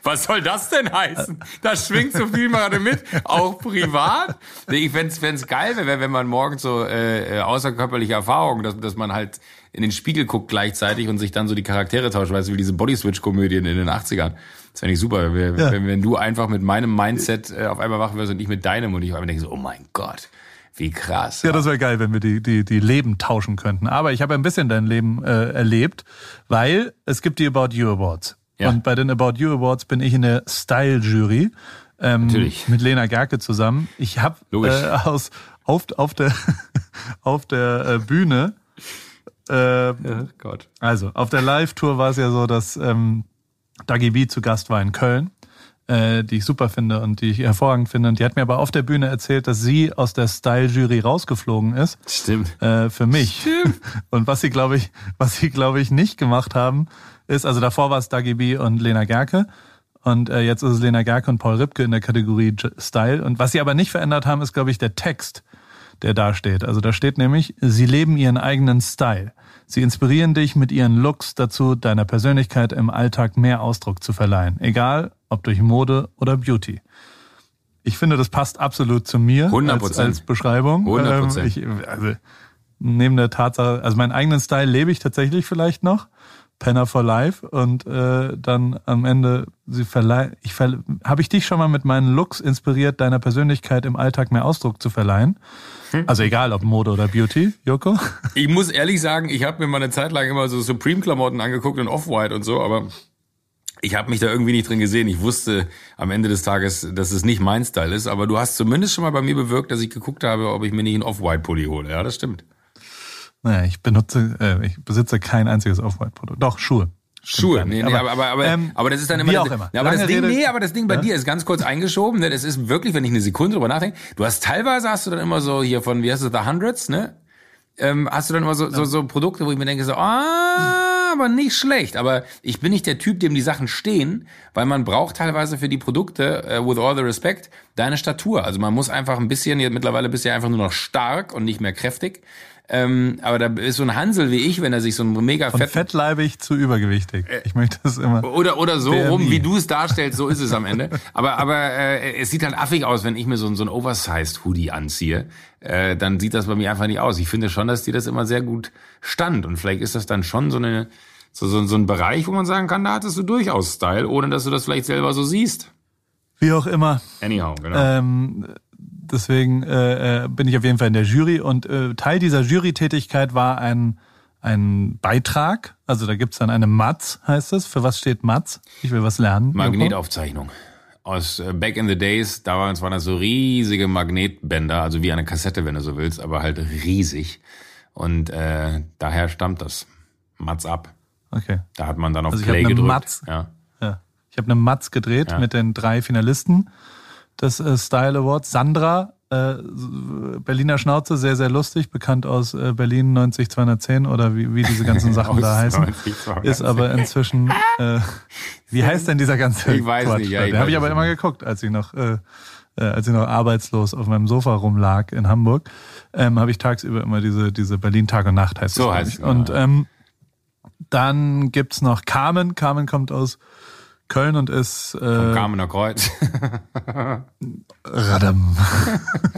was soll das denn heißen? Das schwingt so viel gerade mit, auch privat. Ich fänd's, fänd's geil, wenn, wenn man morgens so äh, äh, außerkörperliche Erfahrungen, dass, dass man halt in den Spiegel guckt gleichzeitig und sich dann so die Charaktere tauscht, weißt du, wie diese Bodyswitch-Komödien in den 80ern. Das fände ich super, wenn, Ja. wenn, wenn du einfach mit meinem Mindset äh, auf einmal wach wirst und ich mit deinem und ich auf einmal denke so, oh mein Gott, wie krass. Ja, das wäre geil, wenn wir die, die, die Leben tauschen könnten. Aber ich habe ein bisschen dein Leben äh, erlebt, weil es gibt die About You Awards. Ja. Und bei den About You Awards bin ich in der Style-Jury. Ähm, Natürlich. Mit Lena Gerke zusammen. Ich habe äh, aus auf, auf der auf der äh, Bühne äh, oh Gott. Also, auf der Live-Tour war es ja so, dass ähm, Dagi B zu Gast war in Köln, äh, die ich super finde und die ich hervorragend finde. Und die hat mir aber auf der Bühne erzählt, dass sie aus der Style-Jury rausgeflogen ist Stimmt. äh, für mich. Und was sie, glaube ich, was sie, glaube ich, nicht gemacht haben, ist, also davor war es Dagi B und Lena Gerke. Und äh, jetzt ist es Lena Gerke und Paul Ripke in der Kategorie J- Style. Und was sie aber nicht verändert haben, ist, glaube ich, der Text, der da steht. Also da steht nämlich, sie leben ihren eigenen Style. Sie inspirieren dich mit ihren Looks dazu, deiner Persönlichkeit im Alltag mehr Ausdruck zu verleihen. Egal, ob durch Mode oder Beauty. Ich finde, das passt absolut zu mir 100%. als, als Beschreibung. 100%. Ähm, ich, also, neben der Tatsache, also meinen eigenen Style lebe ich tatsächlich vielleicht noch. Penner for Life und äh, dann am Ende sie verleihen. Ich verle habe ich dich schon mal mit meinen Looks inspiriert, deiner Persönlichkeit im Alltag mehr Ausdruck zu verleihen? Hm? Also egal ob Mode oder Beauty, Joko? Ich muss ehrlich sagen, ich habe mir mal eine Zeit lang immer so Supreme-Klamotten angeguckt und Off-White und so, aber ich habe mich da irgendwie nicht drin gesehen. Ich wusste am Ende des Tages, dass es nicht mein Style ist, aber du hast zumindest schon mal bei mir bewirkt, dass ich geguckt habe, ob ich mir nicht einen Off-White-Pulli hole. Ja, das stimmt. Naja, ich benutze, äh, ich besitze kein einziges Off-White-Produkt. Doch, Schuhe. Schuhe, nee, nee, aber, aber, aber, ähm, aber das ist dann immer. Wie auch immer. Aber das Ding, nee, aber das Ding bei ja? dir ist ganz kurz eingeschoben, ne? Das ist wirklich, wenn ich eine Sekunde drüber nachdenke, du hast teilweise hast du dann immer so hier von, wie heißt es, The Hundreds, ne? Ähm, hast du dann immer so, so, so Produkte, wo ich mir denke, so, ah, aber nicht schlecht. Aber ich bin nicht der Typ, dem die Sachen stehen, weil man braucht teilweise für die Produkte, uh, with all the respect, deine Statur. Also man muss einfach ein bisschen, mittlerweile bist du ja einfach nur noch stark und nicht mehr kräftig. Ähm, aber da ist so ein Hansel wie ich, wenn er sich so ein mega Von fett fettleibig zu übergewichtig. Äh, ich möchte das immer. Oder oder so BMI. rum, wie du es darstellst, so ist es am Ende. Aber aber äh, es sieht halt affig aus, wenn ich mir so, so ein Oversized Hoodie anziehe. Äh, dann sieht das bei mir einfach nicht aus. Ich finde schon, dass dir das immer sehr gut stand und vielleicht ist das dann schon so eine so, so, so ein Bereich, wo man sagen kann, da hattest du durchaus Style, ohne dass du das vielleicht selber so siehst. Wie auch immer. Anyhow, genau. Ähm, deswegen äh, äh, bin ich auf jeden Fall in der Jury und äh, Teil dieser Jurytätigkeit war ein ein Beitrag, also da gibt's dann eine Matz, heißt es. Für was steht Matz? Ich will was lernen. Magnetaufzeichnung. Aus äh, Back in the Days, da waren, waren das so riesige Magnetbänder, also wie eine Kassette, wenn du so willst, aber halt riesig. Und äh, daher stammt das. Matz ab. Okay. Da hat man dann auf also Play gedrückt. Matz, ja. ja. Ich habe eine Matz gedreht ja. mit den drei Finalisten des äh, Style Awards. Sandra, äh, Berliner Schnauze, sehr, sehr lustig, bekannt aus äh, Berlin 90210 oder wie, wie diese ganzen Sachen da heißen. Ist aber inzwischen, äh, wie heißt denn dieser ganze Ich weiß Quatsch? nicht, ja. Den habe ich aber immer geguckt, als ich noch... Äh, äh, als ich noch arbeitslos auf meinem Sofa rumlag in Hamburg, ähm, habe ich tagsüber immer diese, diese Berlin Tag und Nacht heißt so es. Heißt, ja. Und ähm, dann gibt's noch Carmen. Carmen kommt aus Köln und ist. Äh, Vom Kamener Kreuz. Radam.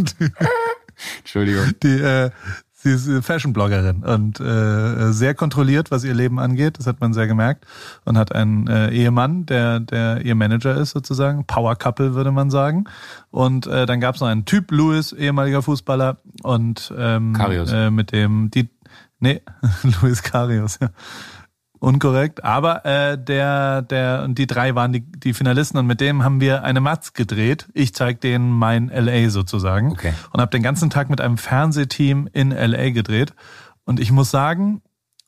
Entschuldigung. Die, äh, sie ist Fashion-Bloggerin und äh, sehr kontrolliert, was ihr Leben angeht. Das hat man sehr gemerkt. Und hat einen äh, Ehemann, der, der ihr Manager ist sozusagen. Power Couple, würde man sagen. Und äh, dann gab es noch einen Typ, Louis, ehemaliger Fußballer. Und ähm, Karius. Äh, mit dem, die, nee, Louis Karius, ja unkorrekt. Aber äh, der, der und die drei waren die, die Finalisten und mit dem haben wir eine Matz gedreht. Ich zeig denen mein LA sozusagen okay. und habe den ganzen Tag mit einem Fernsehteam in LA gedreht. Und ich muss sagen,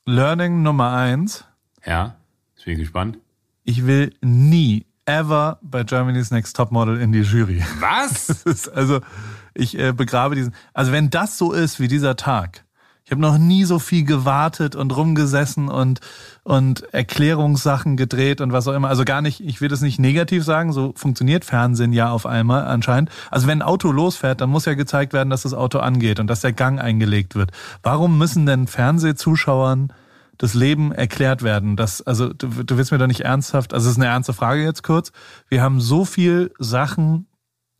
Learning Nummer eins. Ja, ich bin gespannt. Ich will nie ever bei Germany's Next Topmodel in die Jury. Was? also ich äh, begrabe diesen. Also wenn das so ist wie dieser Tag, ich habe noch nie so viel gewartet und rumgesessen und und Erklärungssachen gedreht und was auch immer. Also gar nicht, ich will das nicht negativ sagen, so funktioniert Fernsehen ja auf einmal anscheinend. Also wenn ein Auto losfährt, dann muss ja gezeigt werden, dass das Auto angeht und dass der Gang eingelegt wird. Warum müssen denn Fernsehzuschauern das Leben erklärt werden? Das, also du, du willst mir doch nicht ernsthaft, also es ist eine ernste Frage jetzt kurz. Wir haben so viel Sachen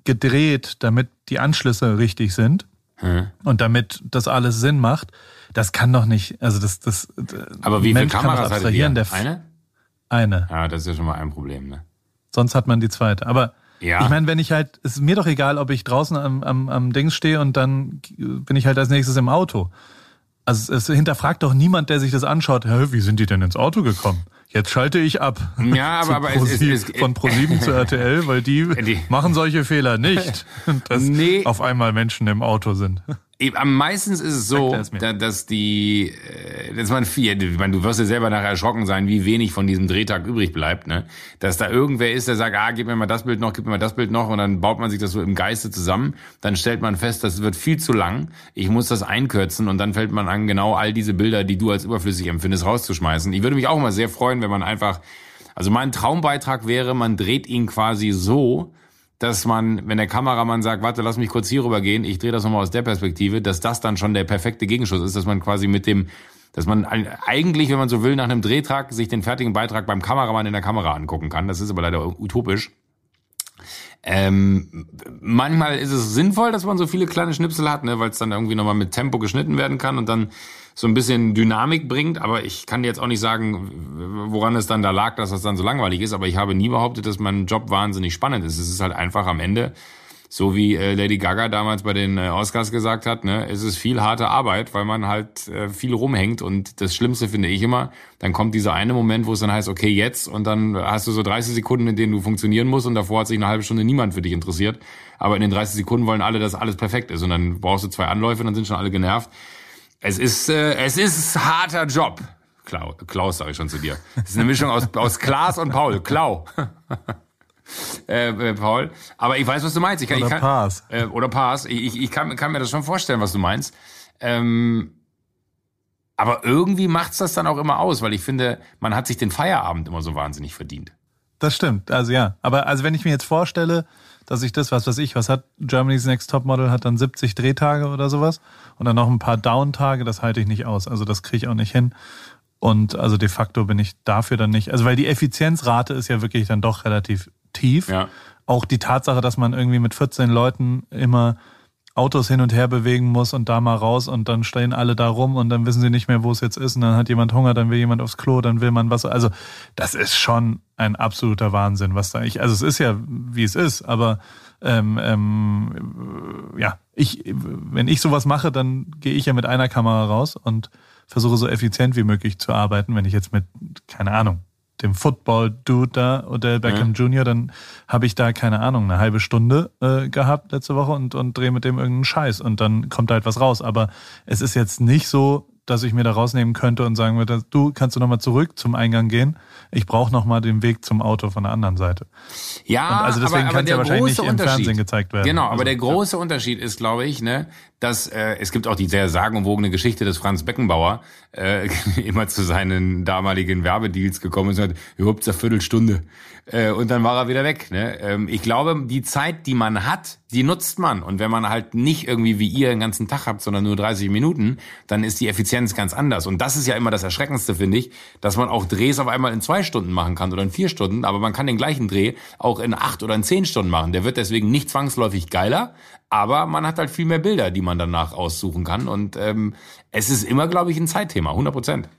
gedreht, damit die Anschlüsse richtig sind hm. Und damit das alles Sinn macht, das kann doch nicht, also das, das. Aber wie viele Kameras hattet ihr? Der eine? Eine. Ja, das ist ja schon mal ein Problem, ne? Sonst hat man die zweite. Aber ja. ich meine, wenn ich halt, es ist mir doch egal, ob ich draußen am, am, am Dings stehe und dann bin ich halt als nächstes im Auto. Also es hinterfragt doch niemand, der sich das anschaut, Hä, wie sind die denn ins Auto gekommen? Jetzt schalte ich ab. Ja, aber, aber es, es, es, von Pro7 zu RTL, weil die, die, machen solche Fehler nicht, dass nee. auf einmal Menschen im Auto sind. Am meistens ist es so, dass die, äh, dass man viel, ich meine, du wirst ja selber nachher erschrocken sein, wie wenig von diesem Drehtag übrig bleibt, ne? Dass da irgendwer ist, der sagt, ah, gib mir mal das Bild noch, gib mir mal das Bild noch, und dann baut man sich das so im Geiste zusammen. Dann stellt man fest, das wird viel zu lang. Ich muss das einkürzen und dann fällt man an, genau all diese Bilder, die du als überflüssig empfindest, rauszuschmeißen. Ich würde mich auch mal sehr freuen, wenn man einfach, also mein Traumbeitrag wäre, man dreht ihn quasi so, dass man, wenn der Kameramann sagt, warte, lass mich kurz hier rüber gehen, ich drehe das nochmal aus der Perspektive, dass das dann schon der perfekte Gegenschuss ist, dass man quasi mit dem, dass man eigentlich, wenn man so will, nach einem Drehtrag sich den fertigen Beitrag beim Kameramann in der Kamera angucken kann. Das ist aber leider utopisch. Ähm, manchmal ist es sinnvoll, dass man so viele kleine Schnipsel hat, ne, weil es dann irgendwie nochmal mit Tempo geschnitten werden kann und dann so ein bisschen Dynamik bringt. Aber ich kann jetzt auch nicht sagen, woran es dann da lag, dass das dann so langweilig ist. Aber ich habe nie behauptet, dass mein Job wahnsinnig spannend ist. Es ist halt einfach am Ende so wie äh, Lady Gaga damals bei den äh, Oscars gesagt hat, ne, es ist viel harte Arbeit, weil man halt äh, viel rumhängt und das Schlimmste finde ich immer, dann kommt dieser eine Moment, wo es dann heißt, okay, jetzt und dann hast du so 30 Sekunden, in denen du funktionieren musst und davor hat sich eine halbe Stunde niemand für dich interessiert, aber in den 30 Sekunden wollen alle, dass alles perfekt ist und dann brauchst du zwei Anläufe, dann sind schon alle genervt. Es ist, äh, es ist harter Job. Klaus, Klaus sage ich schon zu dir. Es ist eine Mischung aus, aus Klaas und Paul. Klau. äh, äh, Paul. Aber ich weiß, was du meinst. Ich kann, oder ich kann, Pass. Äh, oder Pass. Ich, ich kann, kann mir das schon vorstellen, was du meinst. Ähm, aber irgendwie macht's das dann auch immer aus, weil ich finde, man hat sich den Feierabend immer so wahnsinnig verdient. Das stimmt, also ja. Aber also wenn ich mir jetzt vorstelle, dass ich das, was weiß ich, was hat Germany's Next Topmodel, hat dann 70 Drehtage oder sowas und dann noch ein paar Downtage, das halte ich nicht aus. Also das kriege ich auch nicht hin. Und also de facto bin ich dafür dann nicht. Also weil die Effizienzrate ist ja wirklich dann doch relativ tief. Ja. Auch die Tatsache, dass man irgendwie mit 14 Leuten immer Autos hin und her bewegen muss und da mal raus und dann stehen alle da rum und dann wissen sie nicht mehr, wo es jetzt ist und dann hat jemand Hunger, dann will jemand aufs Klo, dann will man was. Also das ist schon ein absoluter Wahnsinn, was da ich. Also es ist ja, wie es ist, aber ähm, ähm, ja, ich, wenn ich sowas mache, dann gehe ich ja mit einer Kamera raus und versuche so effizient wie möglich zu arbeiten. Wenn ich jetzt mit, keine Ahnung, dem Football-Dude da, Odell Beckham Ja. Jr., dann habe ich da, keine Ahnung, eine halbe Stunde äh, gehabt letzte Woche und, und drehe mit dem irgendeinen Scheiß und dann kommt da halt was raus. Aber es ist jetzt nicht so, dass ich mir da rausnehmen könnte und sagen würde, du kannst du nochmal zurück zum Eingang gehen. Ich brauche nochmal den Weg zum Auto von der anderen Seite. Ja, Und also deswegen aber kann's ja der wahrscheinlich große nicht im Unterschied, Fernsehen gezeigt werden. Genau, aber Also, der große Unterschied ist, glaube ich, ne, dass äh, es gibt auch die sehr sagenumwogene Geschichte, dass Franz Beckenbauer äh, immer zu seinen damaligen Werbedeals gekommen ist und hat, überhaupt eine Viertelstunde. Äh, und dann war er wieder weg. Ne? Ähm, ich glaube, die Zeit, die man hat, die nutzt man. Und wenn man halt nicht irgendwie wie ihr den ganzen Tag habt, sondern nur 30 Minuten, dann ist die Effizienz ganz anders. Und das ist ja immer das Erschreckendste, finde ich, dass man auch Drehs auf einmal in zwei Stunden machen kann oder in vier Stunden, aber man kann den gleichen Dreh auch in acht oder in zehn Stunden machen. Der wird deswegen nicht zwangsläufig geiler, aber man hat halt viel mehr Bilder, die man danach aussuchen kann. Und ähm, es ist immer, glaube ich, ein Zeitthema, 100 Prozent.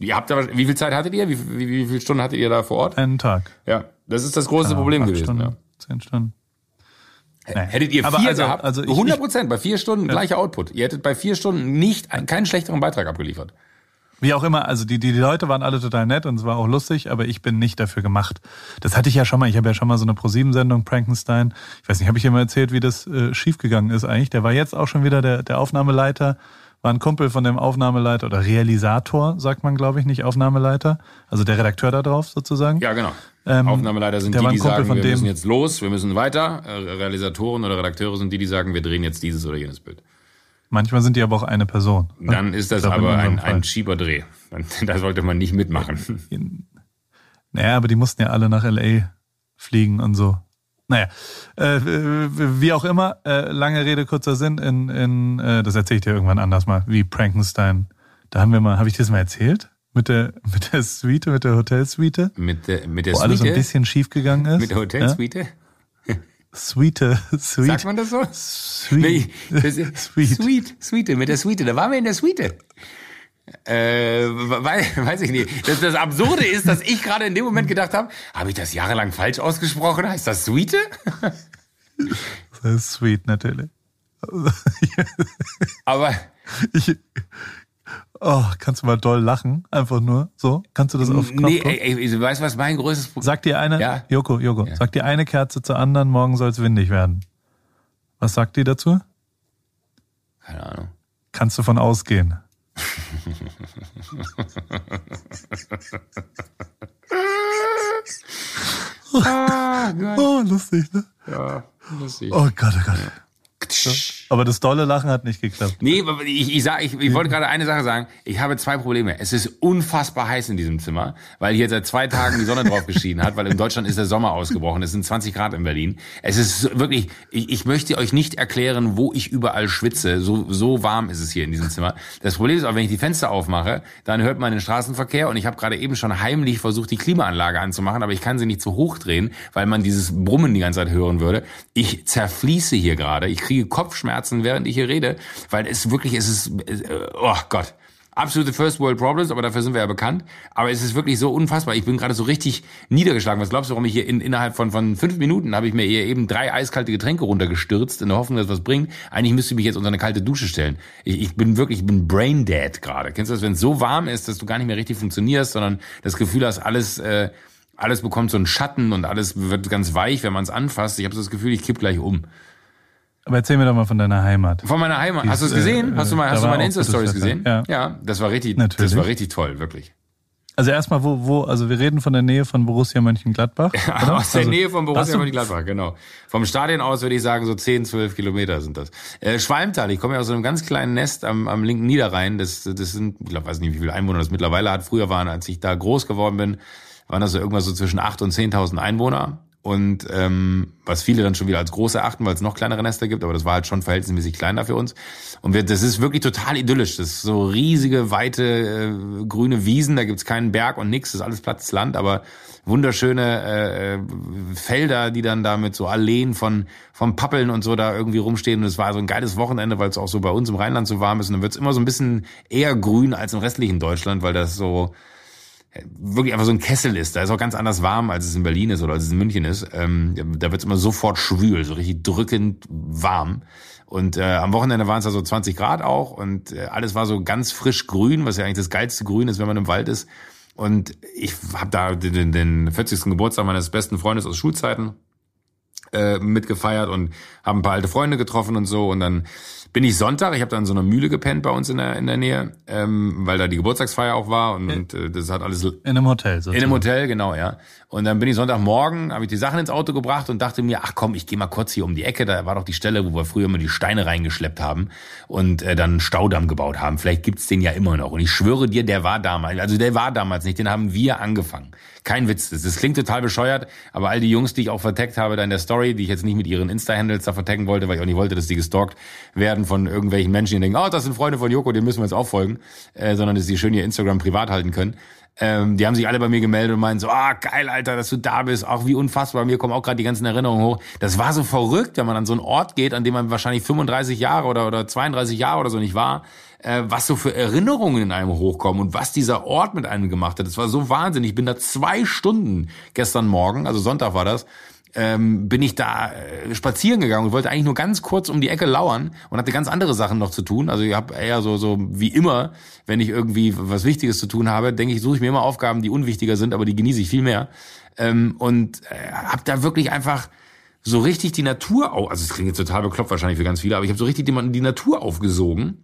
Ihr habt da, wie viel Zeit hattet ihr? Wie, wie, wie viele Stunden hattet ihr da vor Ort? Einen Tag. Ja, das ist das große Problem Acht gewesen. Stunden, Ja. Zehn Stunden. Nee. Hättet ihr vier also- gehabt, also ich- 100 Prozent, bei vier Stunden gleicher Output. Ihr hättet bei vier Stunden nicht keinen schlechteren Beitrag abgeliefert. Wie auch immer, also die, die, die Leute waren alle total nett und es war auch lustig, aber ich bin nicht dafür gemacht. Das hatte ich ja schon mal, ich habe ja schon mal so eine Pro-7-Sendung, Prankenstein. Ich weiß nicht, habe ich dir mal erzählt, wie das äh, schiefgegangen ist eigentlich? Der war jetzt auch schon wieder der, der Aufnahmeleiter, war ein Kumpel von dem Aufnahmeleiter oder Realisator, sagt man, glaube ich, nicht Aufnahmeleiter. Also der Redakteur da drauf sozusagen. Ja, genau. Ähm, Aufnahmeleiter sind die, die sagen, wir müssen jetzt los, wir müssen weiter. Äh, Realisatoren oder Redakteure sind die, die sagen, wir drehen jetzt dieses oder jenes Bild. Manchmal sind die aber auch eine Person. Dann ist das Ich glaub, in aber ein, ein Schieberdreh. Da sollte man nicht mitmachen. Naja, aber die mussten ja alle nach L.A. fliegen und so. Naja, äh, wie auch immer, äh, lange Rede, kurzer Sinn, in, in äh, das erzähle ich dir irgendwann anders mal, wie Prankenstein. Da haben wir mal, habe ich dir das mal erzählt? Mit der, mit der Suite, mit der Hotelsuite? Mit der, mit der Wo alles so ein Suite. bisschen schief gegangen ist. Mit der Hotelsuite. Ja? Suite, Suite. Sagt man das so? Suite. Nee, das Suite. Suite, Suite, mit der Suite. Da waren wir in der Suite. Äh, weiß, weiß ich nicht. Das, das Absurde ist, dass ich gerade in dem Moment gedacht habe, habe ich das jahrelang falsch ausgesprochen? Heißt das Suite? Das ist Suite, natürlich. Aber Ich, oh, kannst du mal doll lachen? Einfach nur so? Kannst du das auf nee, Knopfdruck? ey, ey, du weißt, was mein größtes Problem Sagt dir eine, Ja. Joko, Joko, Ja. sagt dir eine Kerze zur anderen, morgen soll es windig werden. Was sagt die dazu? Keine Ahnung. Kannst du von ausgehen. Ah. Oh, lustig, ne? Ja, lustig. Oh Gott, oh Gott. Aber das dolle Lachen hat nicht geklappt. Nee, ich, ich, sag, ich, ich wollte gerade eine Sache sagen. Ich habe zwei Probleme. Es ist unfassbar heiß in diesem Zimmer, weil hier seit zwei Tagen die Sonne drauf geschienen hat, weil in Deutschland ist der Sommer ausgebrochen. Es sind 20 Grad in Berlin. Es ist wirklich, ich, ich möchte euch nicht erklären, wo ich überall schwitze. So, so warm ist es hier in diesem Zimmer. Das Problem ist auch, wenn ich die Fenster aufmache, dann hört man den Straßenverkehr und ich habe gerade eben schon heimlich versucht, die Klimaanlage anzumachen, aber ich kann sie nicht zu hoch drehen, weil man dieses Brummen die ganze Zeit hören würde. Ich zerfließe hier gerade. Ich kriege Kopfschmerzen, während ich hier rede, weil es wirklich, es ist, oh Gott absolute First World Problems, aber dafür sind wir ja bekannt. Aber es ist wirklich so unfassbar. Ich bin gerade so richtig niedergeschlagen. Was glaubst du, warum ich hier in, innerhalb von, von fünf Minuten habe ich mir hier eben drei eiskalte Getränke runtergestürzt, in der Hoffnung, dass was bringt. Eigentlich müsste ich mich jetzt unter eine kalte Dusche stellen. Ich, ich bin wirklich, ich bin brain dead gerade. Kennst du das, wenn es so warm ist, dass du gar nicht mehr richtig funktionierst, sondern das Gefühl hast, alles, äh, alles bekommt so einen Schatten und alles wird ganz weich, wenn man es anfasst. Ich habe so das Gefühl, ich kipp gleich um. Aber erzähl mir doch mal von deiner Heimat. Von meiner Heimat. hast du es gesehen? Äh, hast du mal, hast du meine Insta-Stories gesehen? Ja. ja, das war richtig, Natürlich. das war richtig toll, wirklich. Also erstmal, wo, wo, also wir reden von der Nähe von Borussia Mönchengladbach. Ja, aus der also, Nähe von Borussia Mönchengladbach, genau. Vom Stadion aus würde ich sagen, so 10, 12 Kilometer sind das. Äh, Schwalmtal, ich komme ja aus so einem ganz kleinen Nest am, am linken Niederrhein. Das, das sind, ich glaube, weiß nicht, wie viele Einwohner das mittlerweile hat. Früher waren, als ich da groß geworden bin, waren das so irgendwas so zwischen 8 und 10.000 Einwohner. Und ähm, was viele dann schon wieder als groß erachten, weil es noch kleinere Nester gibt, aber das war halt schon verhältnismäßig kleiner für uns. Und wir, das ist wirklich total idyllisch. Das ist so riesige, weite, äh, grüne Wiesen, da gibt's keinen Berg und nix, das ist alles plattes Land, aber wunderschöne äh, Felder, die dann da mit so Alleen von, von Pappeln und so da irgendwie rumstehen. Und es war so ein geiles Wochenende, weil es auch so bei uns im Rheinland so warm ist. Und dann wird's immer so ein bisschen eher grün als im restlichen Deutschland, weil das so wirklich einfach so ein Kessel ist. Da ist auch ganz anders warm, als es in Berlin ist oder als es in München ist. Ähm, da wird es immer sofort schwül, so richtig drückend warm. Und äh, am Wochenende waren es da so 20 Grad auch und äh, alles war so ganz frisch grün, was ja eigentlich das geilste Grün ist, wenn man im Wald ist. Und ich habe da den, den 40. Geburtstag meines besten Freundes aus Schulzeiten äh, mitgefeiert und haben ein paar alte Freunde getroffen und so. Und dann bin ich Sonntag, ich habe da in so einer Mühle gepennt bei uns in der, in der Nähe, ähm, weil da die Geburtstagsfeier auch war und, und äh, das hat alles... In einem Hotel sozusagen. In einem Hotel, genau, ja. Und dann bin ich Sonntagmorgen, habe ich die Sachen ins Auto gebracht und dachte mir, ach komm, ich gehe mal kurz hier um die Ecke, da war doch die Stelle, wo wir früher immer die Steine reingeschleppt haben und äh, dann einen Staudamm gebaut haben. Vielleicht gibt's den ja immer noch. Und ich schwöre dir, der war damals, also der war damals nicht, den haben wir angefangen. Kein Witz, das, klingt total bescheuert, aber all die Jungs, die ich auch verteckt habe da in der Story, die ich jetzt nicht mit ihren Insta-Handles da vertecken wollte, weil ich auch nicht wollte, dass die gestalkt werden von irgendwelchen Menschen, die denken, oh, das sind Freunde von Joko, denen müssen wir jetzt auch folgen, äh, sondern dass sie schön ihr Instagram privat halten können. Ähm, die haben sich alle bei mir gemeldet und meinen so, ah, geil, Alter, dass du da bist. Auch wie unfassbar. Mir kommen auch gerade die ganzen Erinnerungen hoch. Das war so verrückt, wenn man an so einen Ort geht, an dem man wahrscheinlich 35 Jahre oder, oder 32 Jahre oder so nicht war was so für Erinnerungen in einem hochkommen und was dieser Ort mit einem gemacht hat. Das war so wahnsinnig. Ich bin da zwei Stunden gestern Morgen, also Sonntag war das, ähm, bin ich da äh, spazieren gegangen und wollte eigentlich nur ganz kurz um die Ecke lauern und hatte ganz andere Sachen noch zu tun. Also ich habe eher so so wie immer, wenn ich irgendwie was Wichtiges zu tun habe, denke ich, suche ich mir immer Aufgaben, die unwichtiger sind, aber die genieße ich viel mehr. Ähm, und äh, habe da wirklich einfach so richtig die Natur, also es klingt jetzt total bekloppt wahrscheinlich für ganz viele, aber ich habe so richtig die, die Natur aufgesogen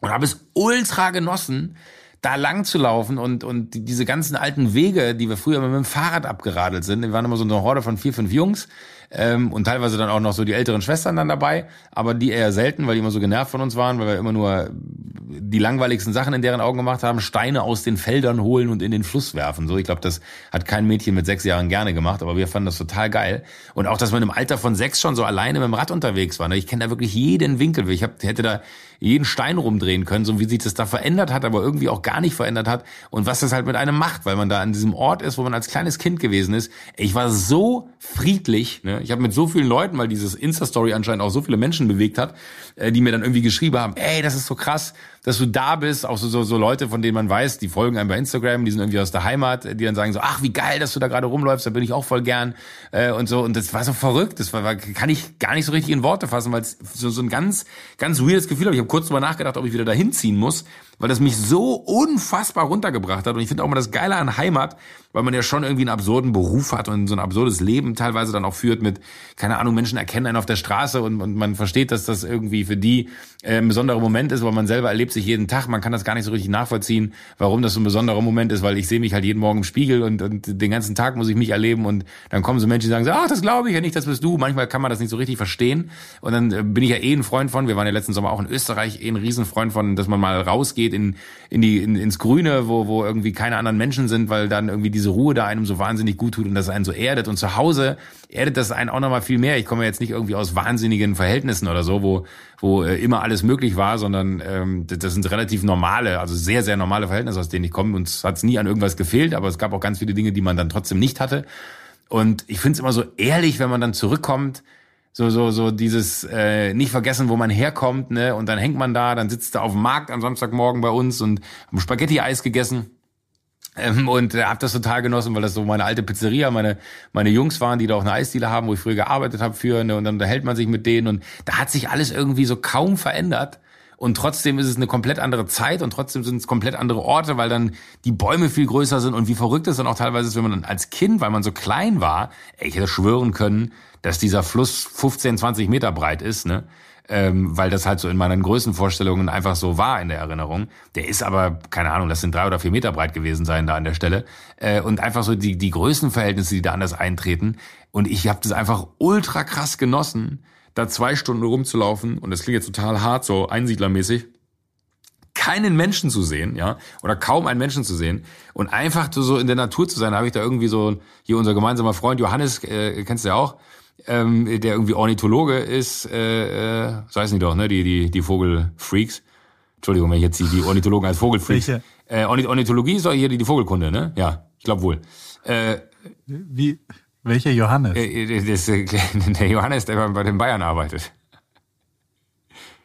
und habe es ultra genossen, da lang zu laufen und, und diese ganzen alten Wege, die wir früher mit dem Fahrrad abgeradelt sind, die waren immer so eine Horde von vier, fünf Jungs, ähm, und teilweise dann auch noch so die älteren Schwestern dann dabei, aber die eher selten, weil die immer so genervt von uns waren, weil wir immer nur die langweiligsten Sachen in deren Augen gemacht haben, Steine aus den Feldern holen und in den Fluss werfen. So, ich glaube, das hat kein Mädchen mit sechs Jahren gerne gemacht, aber wir fanden das total geil. Und auch, dass man im Alter von sechs schon so alleine mit dem Rad unterwegs war. Ne? Ich kenne da wirklich jeden Winkel. Ich hab, hätte da jeden Stein rumdrehen können, so wie sich das da verändert hat, aber irgendwie auch gar nicht verändert hat und was das halt mit einem macht, weil man da an diesem Ort ist, wo man als kleines Kind gewesen ist. Ich war so friedlich, ne? Ich habe mit so vielen Leuten, weil dieses Insta-Story anscheinend auch so viele Menschen bewegt hat, äh, die mir dann irgendwie geschrieben haben, ey, das ist so krass, dass du da bist, auch so, so, so Leute, von denen man weiß, die folgen einem bei Instagram, die sind irgendwie aus der Heimat, die dann sagen so, ach, wie geil, dass du da gerade rumläufst, da bin ich auch voll gern äh, und so. Und das war so verrückt, das war, kann ich gar nicht so richtig in Worte fassen, weil es so, so ein ganz, ganz weirdes Gefühl habe. Ich habe kurz drüber nachgedacht, ob ich wieder dahin ziehen muss, weil das mich so unfassbar runtergebracht hat. Und ich finde auch mal das Geile an Heimat, weil man ja schon irgendwie einen absurden Beruf hat und so ein absurdes Leben teilweise dann auch führt mit, keine Ahnung, Menschen erkennen einen auf der Straße und, und man versteht, dass das irgendwie für die äh, ein besonderer Moment ist, weil man selber erlebt sich jeden Tag. Man kann das gar nicht so richtig nachvollziehen, warum das so ein besonderer Moment ist, weil ich sehe mich halt jeden Morgen im Spiegel und, und den ganzen Tag muss ich mich erleben und dann kommen so Menschen, die sagen so, ach, das glaube ich ja nicht, das bist du. Manchmal kann man das nicht so richtig verstehen und dann äh, bin ich ja eh ein Freund von, wir waren ja letzten Sommer auch in Österreich, eh ein Riesenfreund von, dass man mal rausgeht in, in die, in, ins Grüne, wo, wo irgendwie keine anderen Menschen sind, weil dann irgendwie diese Ruhe da einem so wahnsinnig gut tut und das einen so erdet und zu Hause erdet das einen auch nochmal viel mehr. Ich komme jetzt nicht irgendwie aus wahnsinnigen Verhältnissen oder so, wo, wo äh, immer alles möglich war, sondern ähm, das sind relativ normale, also sehr, sehr normale Verhältnisse, aus denen ich komme. Uns hat es nie an irgendwas gefehlt, aber es gab auch ganz viele Dinge, die man dann trotzdem nicht hatte. Und ich finde es immer so ehrlich, wenn man dann zurückkommt, so so so dieses äh, nicht vergessen, wo man herkommt, ne? Und dann hängt man da, dann sitzt er auf dem Markt am Samstagmorgen bei uns und haben Spaghetti-Eis gegessen ähm, und äh, habe das total genossen, weil das so meine alte Pizzeria, meine meine Jungs waren, die da auch eine Eisdiele haben, wo ich früher gearbeitet habe für, ne, und dann unterhält man sich mit denen und da hat sich alles irgendwie so kaum verändert. Und trotzdem ist es eine komplett andere Zeit und trotzdem sind es komplett andere Orte, weil dann die Bäume viel größer sind und wie verrückt es dann auch teilweise ist, wenn man als Kind, weil man so klein war, ey, ich hätte schwören können, dass dieser Fluss 15, 20 Meter breit ist, ne? ähm, weil das halt so in meinen Größenvorstellungen einfach so war in der Erinnerung. Der ist aber, keine Ahnung, das sind drei oder vier Meter breit gewesen sein da an der Stelle. Äh, und einfach so die, die Größenverhältnisse, die da anders eintreten. Und ich habe das einfach ultra krass genossen, da zwei Stunden rumzulaufen. Und das klingt jetzt total hart, so einsiedlermäßig keinen Menschen zu sehen, ja, oder kaum einen Menschen zu sehen und einfach so in der Natur zu sein, habe ich da irgendwie so hier unser gemeinsamer Freund Johannes, äh, kennst du ja auch, ähm, der irgendwie Ornithologe ist, äh, äh, so heißen die doch, ne, die, die, die Vogelfreaks. Entschuldigung, wenn ich jetzt die, die Ornithologen als Vogelfreaks. Welche? Äh, Ornithologie ist doch hier die, die Vogelkunde, ne? Ja, ich glaube wohl. Äh, Wie, welcher Johannes? Äh, das, äh, der Johannes, der bei den Bayern arbeitet.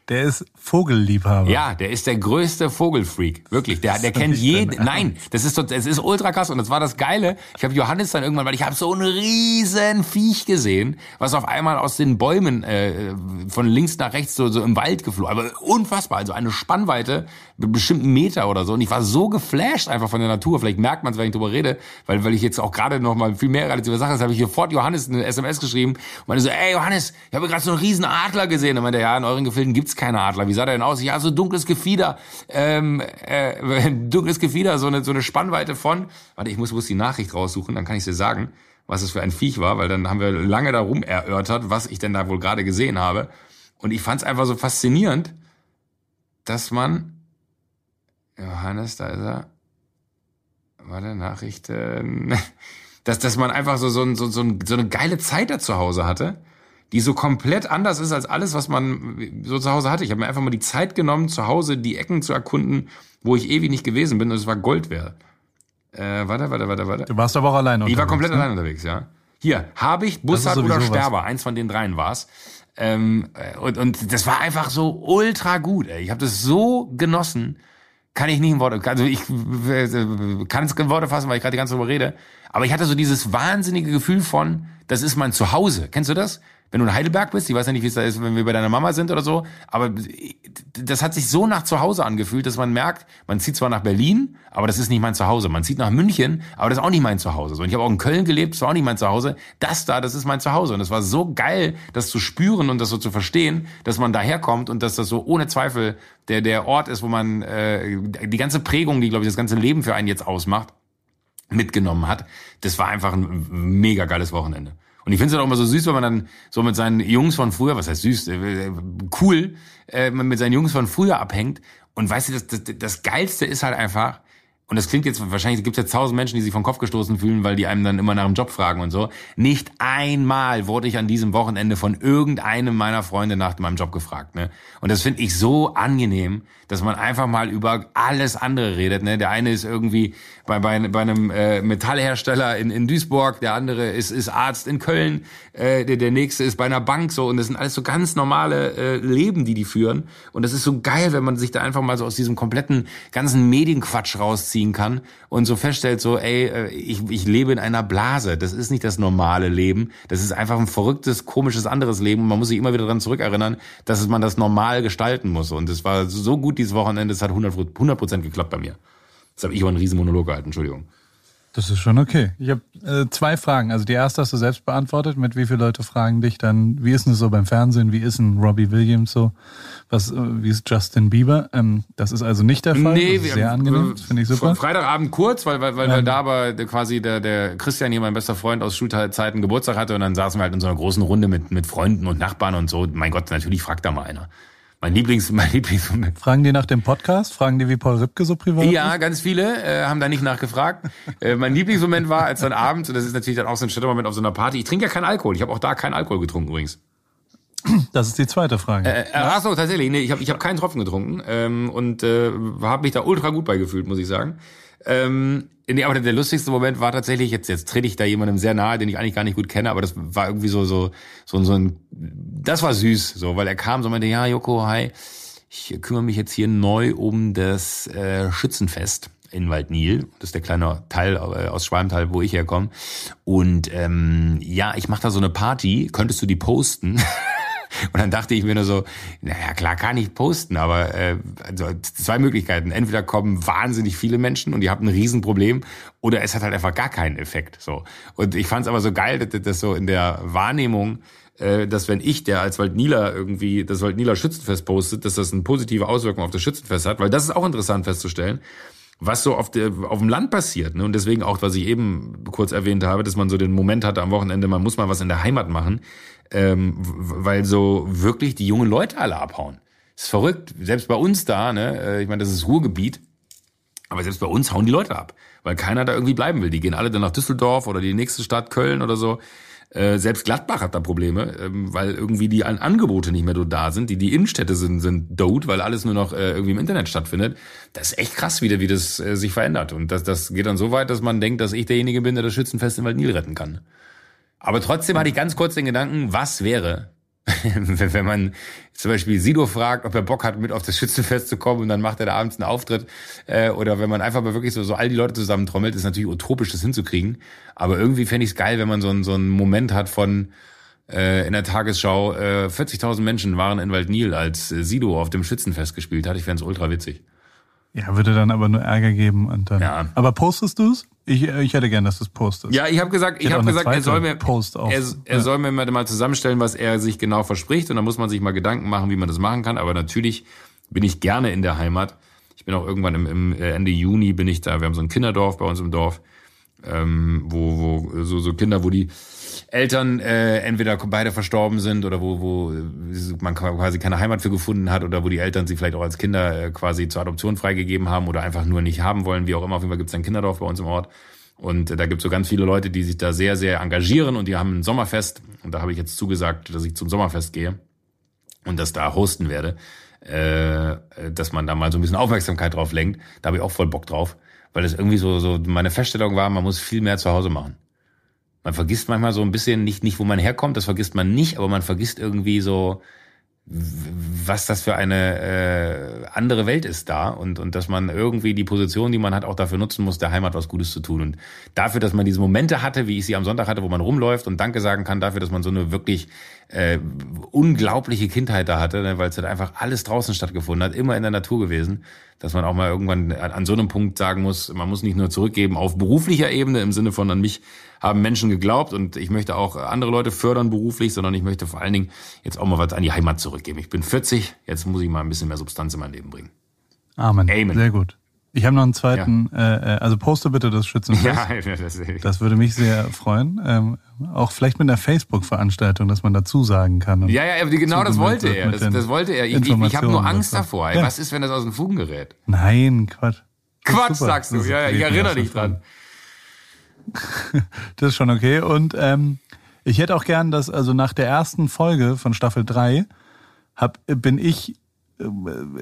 Der ist Vogelliebhaber. Ja, der ist der größte Vogelfreak. Wirklich. Der, der kennt jeden. Nein, das ist, es ist ultra krass. Und das war das Geile. Ich habe Johannes dann irgendwann, weil ich habe so ein riesen Viech gesehen, was auf einmal aus den Bäumen äh, von links nach rechts so, so im Wald geflogen. Aber unfassbar. Also eine Spannweite, bestimmten Meter oder so. Und ich war so geflasht einfach von der Natur. Vielleicht merkt man es, wenn ich drüber rede, weil, weil ich jetzt auch gerade noch mal viel mehr relative Sachen habe ich sofort Johannes eine SMS geschrieben und meinte so, ey Johannes, ich habe gerade so einen riesen Adler gesehen. Und meinte, ja, in euren Gefilden gibt's keine Adler. Wie sah der denn aus? Ja, so dunkles Gefieder, ähm, äh, dunkles Gefieder, so eine, so eine Spannweite von, warte, ich muss bloß die Nachricht raussuchen, dann kann ich dir sagen, was es für ein Viech war, weil dann haben wir lange darum erörtert, was ich denn da wohl gerade gesehen habe. Und ich fand es einfach so faszinierend, dass man, Johannes, da ist er, warte, Nachrichten, dass, dass man einfach so, so, so, so, so eine geile Zeit da zu Hause hatte die so komplett anders ist als alles, was man so zu Hause hatte. Ich habe mir einfach mal die Zeit genommen, zu Hause die Ecken zu erkunden, wo ich ewig nicht gewesen bin und es war Gold wert. Äh, warte, warte, warte, warte. Du warst aber auch alleine unterwegs. Ich war komplett ne? allein unterwegs, ja. Hier, Habicht, Bussard oder Sterber, was. eins von den dreien war's. Ähm, und, und das war einfach so ultra gut, ey. Ich habe das so genossen, kann ich nicht in Worte, also ich äh, kann es in Worte fassen, weil ich gerade die ganze Zeit darüber rede. Aber ich hatte so dieses wahnsinnige Gefühl von, das ist mein Zuhause. Kennst du das? Wenn du in Heidelberg bist, ich weiß ja nicht, wie es da ist, wenn wir bei deiner Mama sind oder so, aber das hat sich so nach Zuhause angefühlt, dass man merkt, man zieht zwar nach Berlin, aber das ist nicht mein Zuhause. Man zieht nach München, aber das ist auch nicht mein Zuhause. Und ich habe auch in Köln gelebt, das war auch nicht mein Zuhause. Das da, das ist mein Zuhause. Und es war so geil, das zu spüren und das so zu verstehen, dass man daherkommt und dass das so ohne Zweifel der, der Ort ist, wo man äh, die ganze Prägung, die, glaube ich, das ganze Leben für einen jetzt ausmacht, mitgenommen hat. Das war einfach ein mega geiles Wochenende. Und ich finde es dann auch immer so süß, wenn man dann so mit seinen Jungs von früher, was heißt süß, äh, cool, äh, mit seinen Jungs von früher abhängt. Und weißt du, das, das, das Geilste ist halt einfach, und das klingt jetzt, wahrscheinlich gibt es jetzt tausend Menschen, die sich vom Kopf gestoßen fühlen, weil die einem dann immer nach dem Job fragen und so. Nicht einmal wurde ich an diesem Wochenende von irgendeinem meiner Freunde nach meinem Job gefragt. Ne? Und das finde ich so angenehm, dass man einfach mal über alles andere redet. Ne? Der eine ist irgendwie bei, bei, bei einem äh, Metallhersteller in, in Duisburg, der andere ist, ist Arzt in Köln, äh, der, der nächste ist bei einer Bank so. Und das sind alles so ganz normale äh, Leben, die die führen. Und das ist so geil, wenn man sich da einfach mal so aus diesem kompletten ganzen Medienquatsch rauszieht ziehen kann und so feststellt, so, ey, äh, ich, ich lebe in einer Blase. Das ist nicht das normale Leben. Das ist einfach ein verrücktes, komisches anderes Leben. Und man muss sich immer wieder daran zurückerinnern, dass man das normal gestalten muss. Und es war so gut dieses Wochenende, es hat 100 Prozent geklappt bei mir. Das habe ich aber einen riesen Monolog gehalten, Entschuldigung. Das ist schon okay. Ich habe äh, zwei Fragen. Also die erste hast du selbst beantwortet. Mit wie viele Leute fragen dich dann, wie ist denn es so beim Fernsehen? Wie ist denn Robbie Williams so? Was, äh, wie ist Justin Bieber? Ähm, das ist also nicht der Fall. Nee, das ist sehr angenehm. Das finde ich super. Freitagabend kurz, weil, weil, weil, weil da aber der- quasi der, der Christian hier, mein bester Freund aus Schulzeiten, Geburtstag hatte und dann saßen wir halt in so einer großen Runde mit, mit Freunden und Nachbarn und so. Mein Gott, natürlich fragt da mal einer. Mein Lieblings, mein Lieblingsmoment. Fragen die nach dem Podcast? Fragen die, wie Paul Ripke so privat Ja, ist? ganz viele äh, haben da nicht nachgefragt. äh, mein Lieblingsmoment war, als dann abends, und das ist natürlich dann auch so ein Städtermoment auf so einer Party, ich trinke ja keinen Alkohol. Ich habe auch da keinen Alkohol getrunken übrigens. Das ist die zweite Frage. Äh, ach so, tatsächlich. Nee, ich habe ich hab keinen Tropfen getrunken ähm, und äh, habe mich da ultra gut bei gefühlt, muss ich sagen. Ähm, nee, aber der lustigste Moment war tatsächlich, jetzt, jetzt trete ich da jemandem sehr nahe, den ich eigentlich gar nicht gut kenne, aber das war irgendwie so, so, so, so ein, das war süß, so, weil er kam so meinte, ja, Joko, hi, ich kümmere mich jetzt hier neu um das äh, Schützenfest in Waldnil. Das ist der kleine Teil äh, aus Schwalmtal, wo ich herkomme. Und ähm, ja, ich mache da so eine Party. Könntest du die posten? Und dann dachte ich mir nur so, naja, klar kann ich posten, aber äh, also zwei Möglichkeiten. Entweder kommen wahnsinnig viele Menschen und ihr habt ein Riesenproblem, oder es hat halt einfach gar keinen Effekt. So. Und ich fand es aber so geil, dass das so in der Wahrnehmung, äh, dass wenn ich, der als Waldniler irgendwie das Waldniler Schützenfest postet, dass das eine positive Auswirkung auf das Schützenfest hat, weil das ist auch interessant festzustellen was so auf, der, auf dem Land passiert. Ne? Und deswegen auch, was ich eben kurz erwähnt habe, dass man so den Moment hatte am Wochenende, man muss mal was in der Heimat machen, ähm, weil so wirklich die jungen Leute alle abhauen. ist verrückt. Selbst bei uns da, ne, äh, ich meine, das ist Ruhrgebiet, aber selbst bei uns hauen die Leute ab, weil keiner da irgendwie bleiben will. Die gehen alle dann nach Düsseldorf oder die nächste Stadt Köln oder so. Äh, selbst Gladbach hat da Probleme, ähm, weil irgendwie die An Angebote nicht mehr so da sind. Die, die Innenstädte sind, sind dood, weil alles nur noch äh, irgendwie im Internet stattfindet. Das ist echt krass wieder, wie das äh, sich verändert. Und das, das geht dann so weit, dass man denkt, dass ich derjenige bin, der das Schützenfest in Waldnil retten kann. Aber trotzdem hatte ich ganz kurz den Gedanken, was wäre, wenn man zum Beispiel Sido fragt, ob er Bock hat, mit auf das Schützenfest zu kommen und dann macht er da abends einen Auftritt. Äh, oder wenn man einfach mal wirklich so, so all die Leute zusammentrommelt, ist natürlich utopisch, das hinzukriegen. Aber irgendwie fände ich es geil, wenn man so, einen so einen Moment hat von äh, in der Tagesschau, äh, 40.000 Menschen waren in Waldnil, als äh, Sido auf dem Schützenfest gespielt hat. Ich fände es ultra witzig. Ja, würde dann aber nur Ärger geben und dann. Ja. Aber postest du es? Ich, ich hätte gern, dass du es postest. Ja, ich habe gesagt, ich auch habe gesagt, er soll mir er, er Ja. soll mir mal mal zusammenstellen, was er sich genau verspricht und dann muss man sich mal Gedanken machen, wie man das machen kann, aber natürlich bin ich gerne in der Heimat. Ich bin auch irgendwann im, im äh, Ende Juni bin ich da, wir haben so ein Kinderdorf bei uns im Dorf, ähm, wo wo so so Kinder, wo die Eltern äh, entweder beide verstorben sind oder wo, wo man quasi keine Heimat für gefunden hat oder wo die Eltern sie vielleicht auch als Kinder äh, quasi zur Adoption freigegeben haben oder einfach nur nicht haben wollen, wie auch immer. Auf jeden Fall gibt es ein Kinderdorf bei uns im Ort. Und äh, da gibt es so ganz viele Leute, die sich da sehr, sehr engagieren und die haben ein Sommerfest. Und da habe ich jetzt zugesagt, dass ich zum Sommerfest gehe und das da hosten werde, äh, dass man da mal so ein bisschen Aufmerksamkeit drauf lenkt. Da habe ich auch voll Bock drauf, weil das irgendwie so, so meine Feststellung war, man muss viel mehr zu Hause machen. Man vergisst manchmal so ein bisschen nicht, nicht, wo man herkommt, das vergisst man nicht, aber man vergisst irgendwie so, was das für eine äh, andere Welt ist da und, und dass man irgendwie die Position, die man hat, auch dafür nutzen muss, der Heimat was Gutes zu tun. Und dafür, dass man diese Momente hatte, wie ich sie am Sonntag hatte, wo man rumläuft und Danke sagen kann, dafür, dass man so eine wirklich äh, unglaubliche Kindheit da hatte, ne, weil es halt einfach alles draußen stattgefunden hat, immer in der Natur gewesen, dass man auch mal irgendwann an, an so einem Punkt sagen muss, man muss nicht nur zurückgeben auf beruflicher Ebene im Sinne von an mich haben Menschen geglaubt und ich möchte auch andere Leute fördern beruflich, sondern ich möchte vor allen Dingen jetzt auch mal was an die Heimat zurückgeben. Ich bin 40, jetzt muss ich mal ein bisschen mehr Substanz in mein Leben bringen. Amen. Amen. Sehr gut. Ich habe noch einen zweiten, äh, äh, also poste bitte das Schützenfest. Ja, das, Das würde mich sehr freuen. Ähm, auch vielleicht mit einer Facebook-Veranstaltung, dass man dazu sagen kann. Ja, ja, genau das wollte er. Das, das wollte er. Ich, ich, ich habe nur Angst davor. Ja. Was ist, wenn das aus dem Fugen gerät? Nein, Quatsch. Quatsch, super. sagst du. Ja, ja, ich erinnere dich dran. Das ist schon okay. Und ähm, ich hätte auch gern, dass, also nach der ersten Folge von Staffel 3 hab, bin ich,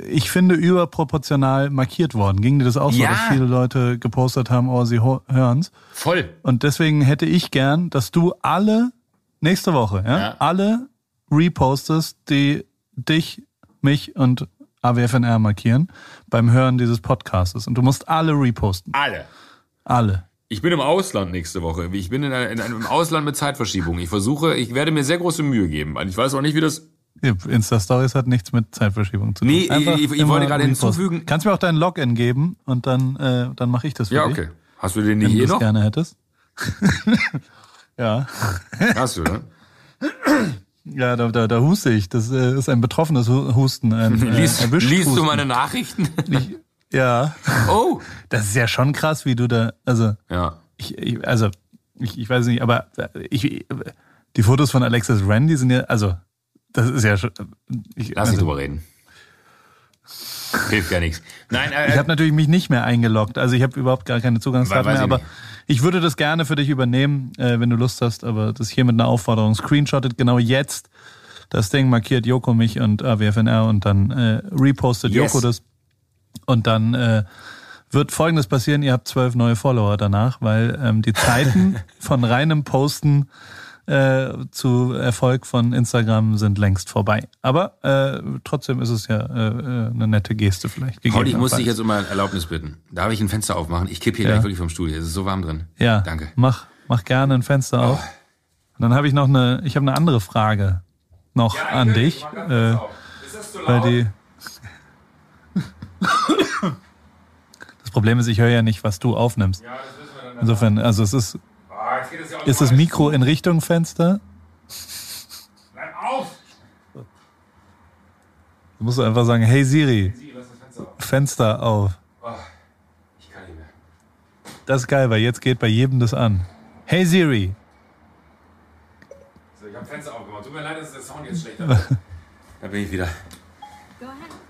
ich finde, überproportional markiert worden. Ging dir das auch so, Ja. dass viele Leute gepostet haben, oh, sie hören's? Voll. Und deswegen hätte ich gern, dass du alle nächste Woche, ja, Ja. alle repostest, die dich, mich und AWFNR markieren beim Hören dieses Podcastes. Und du musst alle reposten. Alle. Alle. Ich bin im Ausland nächste Woche. Ich bin in, in einem Ausland mit Zeitverschiebung. Ich versuche, ich werde mir sehr große Mühe geben. Ich weiß auch nicht, wie das. Insta-Stories hat nichts mit Zeitverschiebung zu tun. Nee, Einfach ich- ich wollte gerade hinzufügen- Kannst mir auch deinen Login geben und dann, äh, dann mache ich das für Ja, dich. okay. Hast du den wenn nicht du eh es noch? gerne hättest. ja. Hast du, ne? Ja, da, da, da huste ich. Das äh, ist ein betroffenes Hu- Husten. Ein, äh, Liest, erwischt liest du Husten. meine Nachrichten? Ich, ja. Oh. Das ist ja schon krass, wie du da, also, Ja. ich, ich also, ich, ich weiß nicht, aber ich, die Fotos von Alexis Randy sind ja, also, das ist ja schon, ich, Lass nicht also, drüber reden. Hilft ja nichts. Nein, äh, ich habe natürlich mich nicht mehr eingeloggt, also ich habe überhaupt gar keine Zugangsdaten mehr, ich aber nicht. ich würde das gerne für dich übernehmen, äh, wenn du Lust hast, aber das hier mit einer Aufforderung, screenshottet genau jetzt das Ding, markiert Joko mich und AWFNR und dann äh, repostet Yes. Joko das und dann äh, wird Folgendes passieren, ihr habt zwölf neue Follower danach, weil ähm, die Zeiten von reinem Posten äh, zu Erfolg von Instagram sind längst vorbei. Aber äh, trotzdem ist es ja äh, äh, eine nette Geste vielleicht. Pauli, ich muss dich jetzt um eine Erlaubnis bitten. Darf ich ein Fenster aufmachen? Ich kipp hier Ja. gleich wirklich vom Studio. Es ist so warm drin. Ja, Danke. Mach, mach gerne ein Fenster auf. Und dann habe ich noch eine, ich habe eine andere Frage noch an dich, äh, weil die. Das Problem ist, ich höre ja nicht, was du aufnimmst. Insofern, also es ist, ist das Mikro in Richtung Fenster? Du musst einfach sagen, hey Siri, Fenster auf. Ich kann nicht mehr. Das ist geil, weil jetzt geht bei jedem das an. Hey Siri, So, ich habe Fenster aufgemacht. Tut mir leid, dass der Sound jetzt schlechter wird. Da bin ich wieder.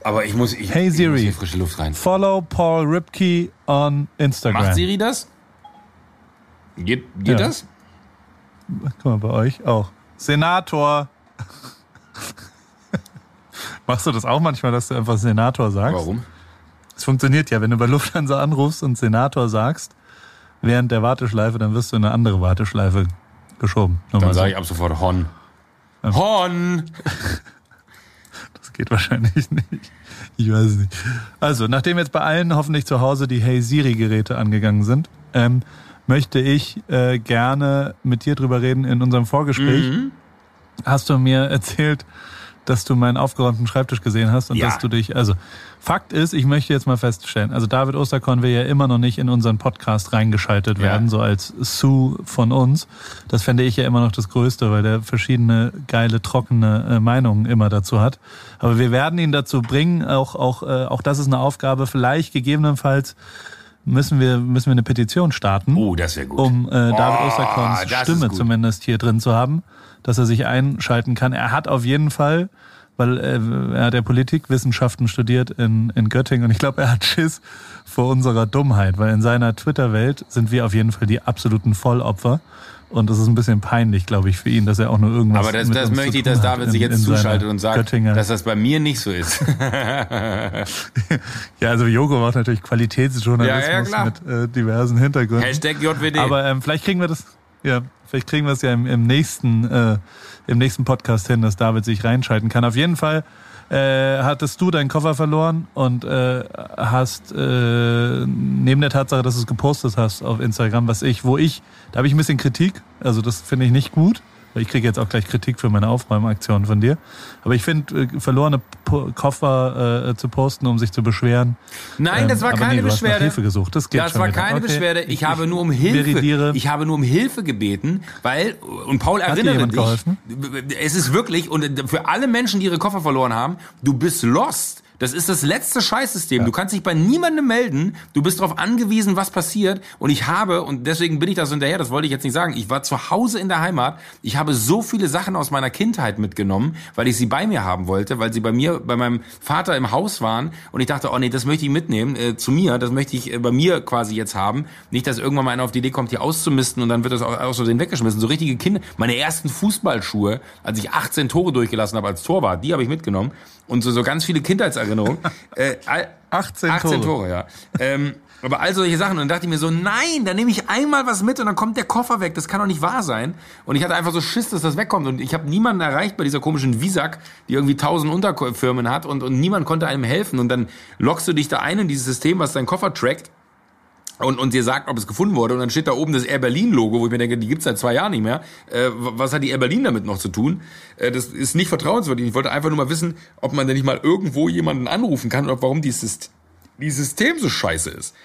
Aber ich muss, ich, Hey ich Siri. muss hier frische Luft rein. follow Paul Ripke on Instagram. Macht Siri das? Geht, geht Ja. das? Guck mal, bei euch auch. Senator. Machst du das auch manchmal, dass du einfach Senator sagst? Warum? Es funktioniert ja, wenn du bei Lufthansa anrufst und Senator sagst, während der Warteschleife, dann wirst du in eine andere Warteschleife geschoben. Nur Dann sage ich ab sofort Hon. Hon! Das geht wahrscheinlich nicht. Ich weiß es nicht. Also, nachdem jetzt bei allen hoffentlich zu Hause die Hey Siri-Geräte angegangen sind, ähm, möchte ich äh, gerne mit dir drüber reden in unserem Vorgespräch. Mhm. Hast du mir erzählt, dass du meinen aufgeräumten Schreibtisch gesehen hast und Ja. dass du dich, also Fakt ist, ich möchte jetzt mal feststellen, also David Osterkorn will ja immer noch nicht in unseren Podcast reingeschaltet Ja. werden, so als Sue von uns. Das fände ich ja immer noch das Größte, weil der verschiedene geile, trockene äh, Meinungen immer dazu hat. Aber wir werden ihn dazu bringen, auch, auch, äh, auch das ist eine Aufgabe, vielleicht gegebenenfalls müssen wir, müssen wir eine Petition starten Oh, das wäre gut. um äh, David Oh, Osterkorns Stimme zumindest hier drin zu haben, dass er sich einschalten kann. Er hat auf jeden Fall, weil äh, er hat ja Politikwissenschaften studiert in, in Göttingen und ich glaube, er hat Schiss vor unserer Dummheit, weil in seiner Twitter-Welt sind wir auf jeden Fall die absoluten Vollopfer. Und das ist ein bisschen peinlich, glaube ich, für ihn, dass er auch nur irgendwas. Aber das, das möchte ich, dass David in- sich jetzt zuschaltet und sagt, Göttinger. dass das bei mir nicht so ist. ja, also Jogo macht natürlich Qualitätsjournalismus Ja, ja, mit äh, diversen Hintergründen. Hashtag JWD. Aber ähm, vielleicht kriegen wir das, ja, vielleicht kriegen wir es ja im, im nächsten, äh, im nächsten Podcast hin, dass David sich reinschalten kann. Auf jeden Fall äh, hattest du deinen Koffer verloren und äh, hast äh, neben der Tatsache, dass du es gepostet hast auf Instagram, was ich, wo ich, da habe ich ein bisschen Kritik. Also das finde ich nicht gut. Ich kriege jetzt auch gleich Kritik für meine Aufräumaktion von dir. Aber ich finde, äh, verlorene po Koffer äh, zu posten, um sich zu beschweren. Nein, das ähm, war keine nee, Beschwerde. Hilfe gesucht. Das geht Das war wieder. keine Okay. Beschwerde. Ich, habe nur um Hilfe. validiere. Ich habe nur um Hilfe gebeten, weil und Paul erinnere jemand dich. geholfen? Es ist wirklich und für alle Menschen, die ihre Koffer verloren haben, du bist lost. Das ist das letzte Scheißsystem. Du kannst dich bei niemandem melden. Du bist darauf angewiesen, was passiert. Und ich habe, und deswegen bin ich das hinterher, das wollte ich jetzt nicht sagen, ich war zu Hause in der Heimat. Ich habe so viele Sachen aus meiner Kindheit mitgenommen, weil ich sie bei mir haben wollte, weil sie bei mir, bei meinem Vater im Haus waren. Und ich dachte, oh nee, das möchte ich mitnehmen äh, zu mir. Das möchte ich äh, bei mir quasi jetzt haben. Nicht, dass irgendwann mal einer auf die Idee kommt, hier auszumisten und dann wird das auch aus Versehen weggeschmissen. So richtige Kinder. Meine ersten Fußballschuhe, als ich 18 Tore durchgelassen habe als Torwart, die habe ich mitgenommen. Und so, so ganz viele Kindheitserinnerungen. äh, all- 18 18 Tore. Tore, ja. Ähm, aber all solche Sachen. Und dann dachte ich mir so, nein, dann nehme ich einmal was mit und dann kommt der Koffer weg. Das kann doch nicht wahr sein. Und ich hatte einfach so Schiss, dass das wegkommt. Und ich habe niemanden erreicht bei dieser komischen Visak, die irgendwie tausend Unterfirmen hat und, und niemand konnte einem helfen. Und dann lockst du dich da ein in dieses System, was deinen Koffer trackt und, und dir sagt, ob es gefunden wurde. Und dann steht da oben das Air Berlin Logo, wo ich mir denke, die gibt's seit zwei Jahren nicht mehr. Äh, was hat die Air Berlin damit noch zu tun? Äh, das ist nicht vertrauenswürdig. Ich wollte einfach nur mal wissen, ob man denn nicht mal irgendwo jemanden anrufen kann oder warum dieses, dieses System so scheiße ist.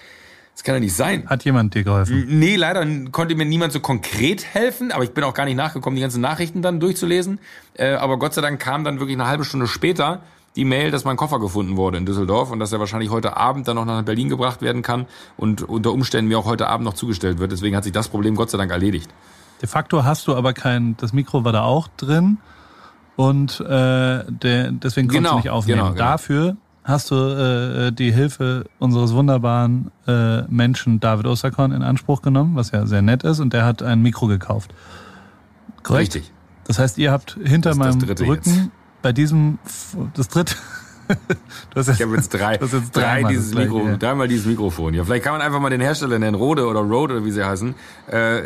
Das kann ja nicht sein. Hat jemand dir geholfen? Nee, leider konnte mir niemand so konkret helfen, aber ich bin auch gar nicht nachgekommen, die ganzen Nachrichten dann durchzulesen. Äh, aber Gott sei Dank kam dann wirklich eine halbe Stunde später die Mail, dass mein Koffer gefunden wurde in Düsseldorf und dass er wahrscheinlich heute Abend dann noch nach Berlin gebracht werden kann und unter Umständen mir auch heute Abend noch zugestellt wird. Deswegen hat sich das Problem Gott sei Dank erledigt. De facto hast du aber kein, das Mikro war da auch drin und äh, der, deswegen konntest Genau, du nicht aufnehmen. genau, genau. Dafür hast du äh, die Hilfe unseres wunderbaren äh, Menschen David Osterkorn in Anspruch genommen, was ja sehr nett ist, und der hat ein Mikro gekauft. Korrekt? Richtig. Das heißt, ihr habt hinter meinem Rücken jetzt. Bei diesem, das dritte, hast Ich habe jetzt drei, Das ist jetzt drei dreimal dieses Mikro, ja. dreimal dieses Mikrofon. Ja, vielleicht kann man einfach mal den Hersteller nennen, Rode oder Rode oder wie sie heißen. Äh,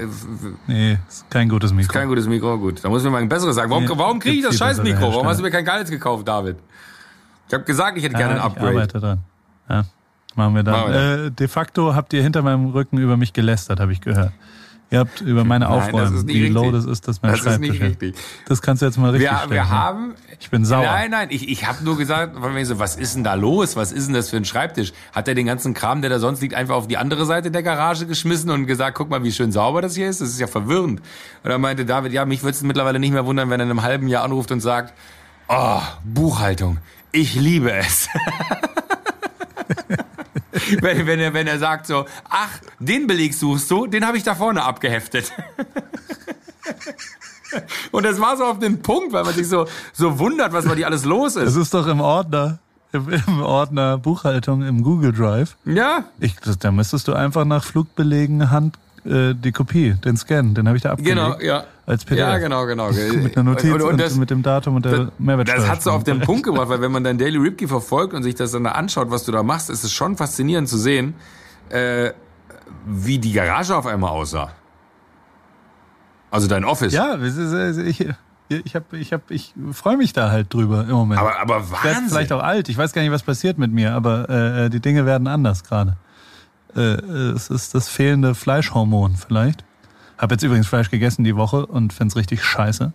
Nee, ist kein gutes Mikro. kein gutes Mikro, gut. Da muss ich mir mal ein besseres sagen. Warum, Nee, warum kriege ich das scheiß Mikro? Warum hast du mir kein geiles gekauft, David? Ich habe gesagt, ich hätte gerne ein Ja, Ich Upgrade. arbeite dran. Ja, machen wir dann. Machen wir Äh, de facto habt ihr hinter meinem Rücken über mich gelästert, habe ich gehört. Ihr habt über meine Aufräumen, ist nicht wie richtig. low das ist, dass mein Das ist Schreibtisch nicht ist. richtig. Das kannst du jetzt mal richtig Wir, stellen. wir haben. Ich bin sauer. Nein, nein, ich, ich habe nur gesagt, so, was ist denn da los? Was ist denn das für ein Schreibtisch? Hat er den ganzen Kram, der da sonst liegt, einfach auf die andere Seite der Garage geschmissen und gesagt, guck mal, wie schön sauber das hier ist? Das ist ja verwirrend. Und dann meinte David, ja, mich würde es mittlerweile nicht mehr wundern, wenn er in einem halben Jahr anruft und sagt, oh, Buchhaltung, ich liebe es. wenn, wenn, er, wenn er sagt so, ach, den Beleg suchst du, den habe ich da vorne abgeheftet. Und das war so auf den Punkt, weil man sich so, so wundert, was bei dir alles los Es ist. ist doch im Ordner, im, im Ordner Buchhaltung im Google Drive. Ja, Ich, das, da müsstest du einfach nach Flugbelegen Hand äh, die Kopie, den Scan, den habe ich da abgelegt. genau, ja. Als PDF. Ja, genau, genau. Mit einer Notiz und, und, und das, mit dem Datum und der Mehrwertsteuer. das hat so auf den Punkt gebracht, weil wenn man dein Daily Ripkey verfolgt und sich das dann da anschaut, was du da machst, ist es schon faszinierend zu sehen, äh, wie die Garage auf einmal aussah. Also dein Office. Ja, ich, ich, hab, ich, hab, ich freue mich da halt drüber im Moment. Aber, aber Wahnsinn. vielleicht auch alt. Ich weiß gar nicht, was passiert mit mir, aber äh, die Dinge werden anders gerade. Äh, es ist das fehlende Fleischhormon vielleicht. Habe jetzt übrigens Fleisch gegessen die Woche und find's richtig scheiße.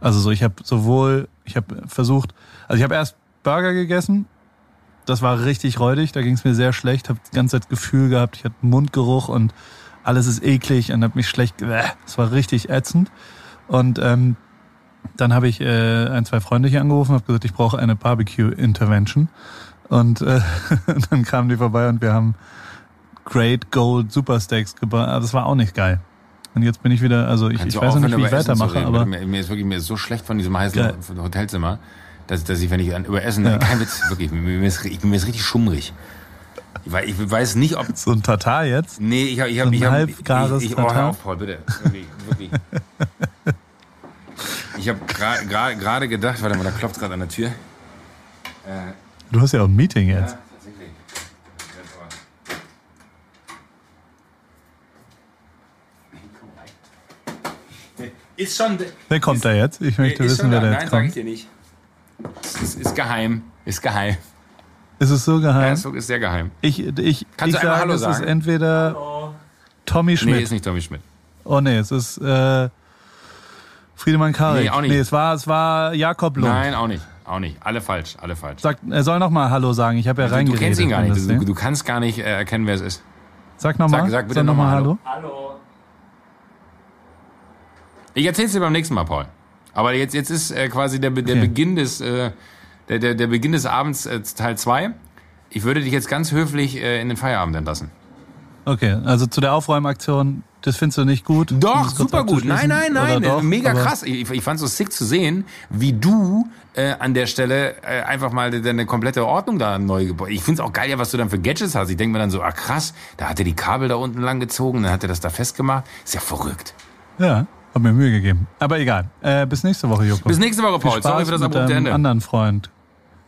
Also so, ich habe sowohl, ich habe versucht, also ich habe erst Burger gegessen. Das war richtig räudig, da ging's mir sehr schlecht. Habe die ganze Zeit Gefühl gehabt, ich hatte Mundgeruch und alles ist eklig und habe mich schlecht. Es war richtig ätzend. Und ähm, dann habe ich äh, ein, zwei Freunde hier angerufen habe gesagt, ich brauche eine Barbecue-Intervention. Und äh, dann kamen die vorbei und wir haben Great Gold Super Steaks gebracht. Das war auch nicht geil. Und jetzt bin ich wieder, also ich, ich weiß noch nicht, wie ich weitermache, reden? aber mir, mir ist wirklich mir ist so schlecht von diesem heißen Geil. Hotelzimmer, dass, dass ich, wenn ich an, über Essen, Ja. kein Witz, wirklich, mir, ist, ich, mir ist richtig schummrig. Ich weiß, ich weiß nicht, ob so ein Tatar jetzt. Nee, ich habe ich So hab, ein ich hab, halbgares ich, ich, oh, hör auf, Paul, bitte. Wirklich, wirklich. Ich habe gerade gra, gedacht, warte mal, da klopft gerade an der Tür. Du hast ja auch ein Meeting. Jetzt Ist schon. Wer kommt da jetzt? Ich möchte ist wissen, wer da. da Nein, jetzt sag ich kommt. dir nicht. Es ist, ist geheim. Ist geheim. Ist es so Ja, geheim? ist, ist sehr geheim. Ich, ich, Kannst ich du sage, Hallo es ist sagen? entweder Tommy Schmidt. Nee, ist nicht Tommy Schmidt. Oh nee, es ist äh, Friedemann Karik. Nee, auch nicht. Nee, es war, es war Jakob Lund. Nein, auch nicht. Auch nicht. Alle falsch. Alle falsch. Sag, er soll noch mal Hallo sagen. Ich habe ja du, du reingeredet. kennst ihn gar nicht. Du, du kannst gar nicht äh, erkennen, wer es ist. Sag noch mal. Sag- sag bitte noch noch Hallo. Hallo. Ich erzähl's dir beim nächsten Mal, Paul. Aber jetzt, jetzt ist äh, quasi der, der Okay. Beginn des äh, der, der, der Beginn des Abends äh, Teil 2. Ich würde dich jetzt ganz höflich äh, in den Feierabend entlassen. Okay, also zu der Aufräumaktion, das findest du nicht gut? Doch, super gut. Nein, nein, nein. Doch? Mega krass. Ich, ich fand's so sick zu sehen, wie du äh, an der Stelle äh, einfach mal deine komplette Ordnung da neu gebaut. Ich find's auch geil, ja, was du dann für Gadgets hast. Ich denke mir dann so, ah krass, da hat er die Kabel da unten lang gezogen, dann hat er das da festgemacht. Ist ja verrückt. Ja, hab mir Mühe gegeben. Aber egal. Äh, bis nächste Woche, Joko. Bis nächste Woche, Viel Paul. Spaß Sorry für das abrupte Ende. anderen Freund.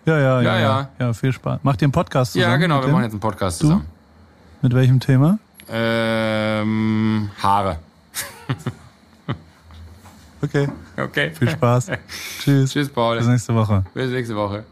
Ja, ja, ja, Ja, ja. ja. Viel Spaß. Macht ihr einen Podcast zusammen? Ja, genau, wir dem? machen jetzt einen Podcast Du? zusammen. Mit welchem Thema? Ähm, Haare. Okay, Okay. viel Spaß. Tschüss. Tschüss, Paul. Bis nächste Woche. Bis nächste Woche.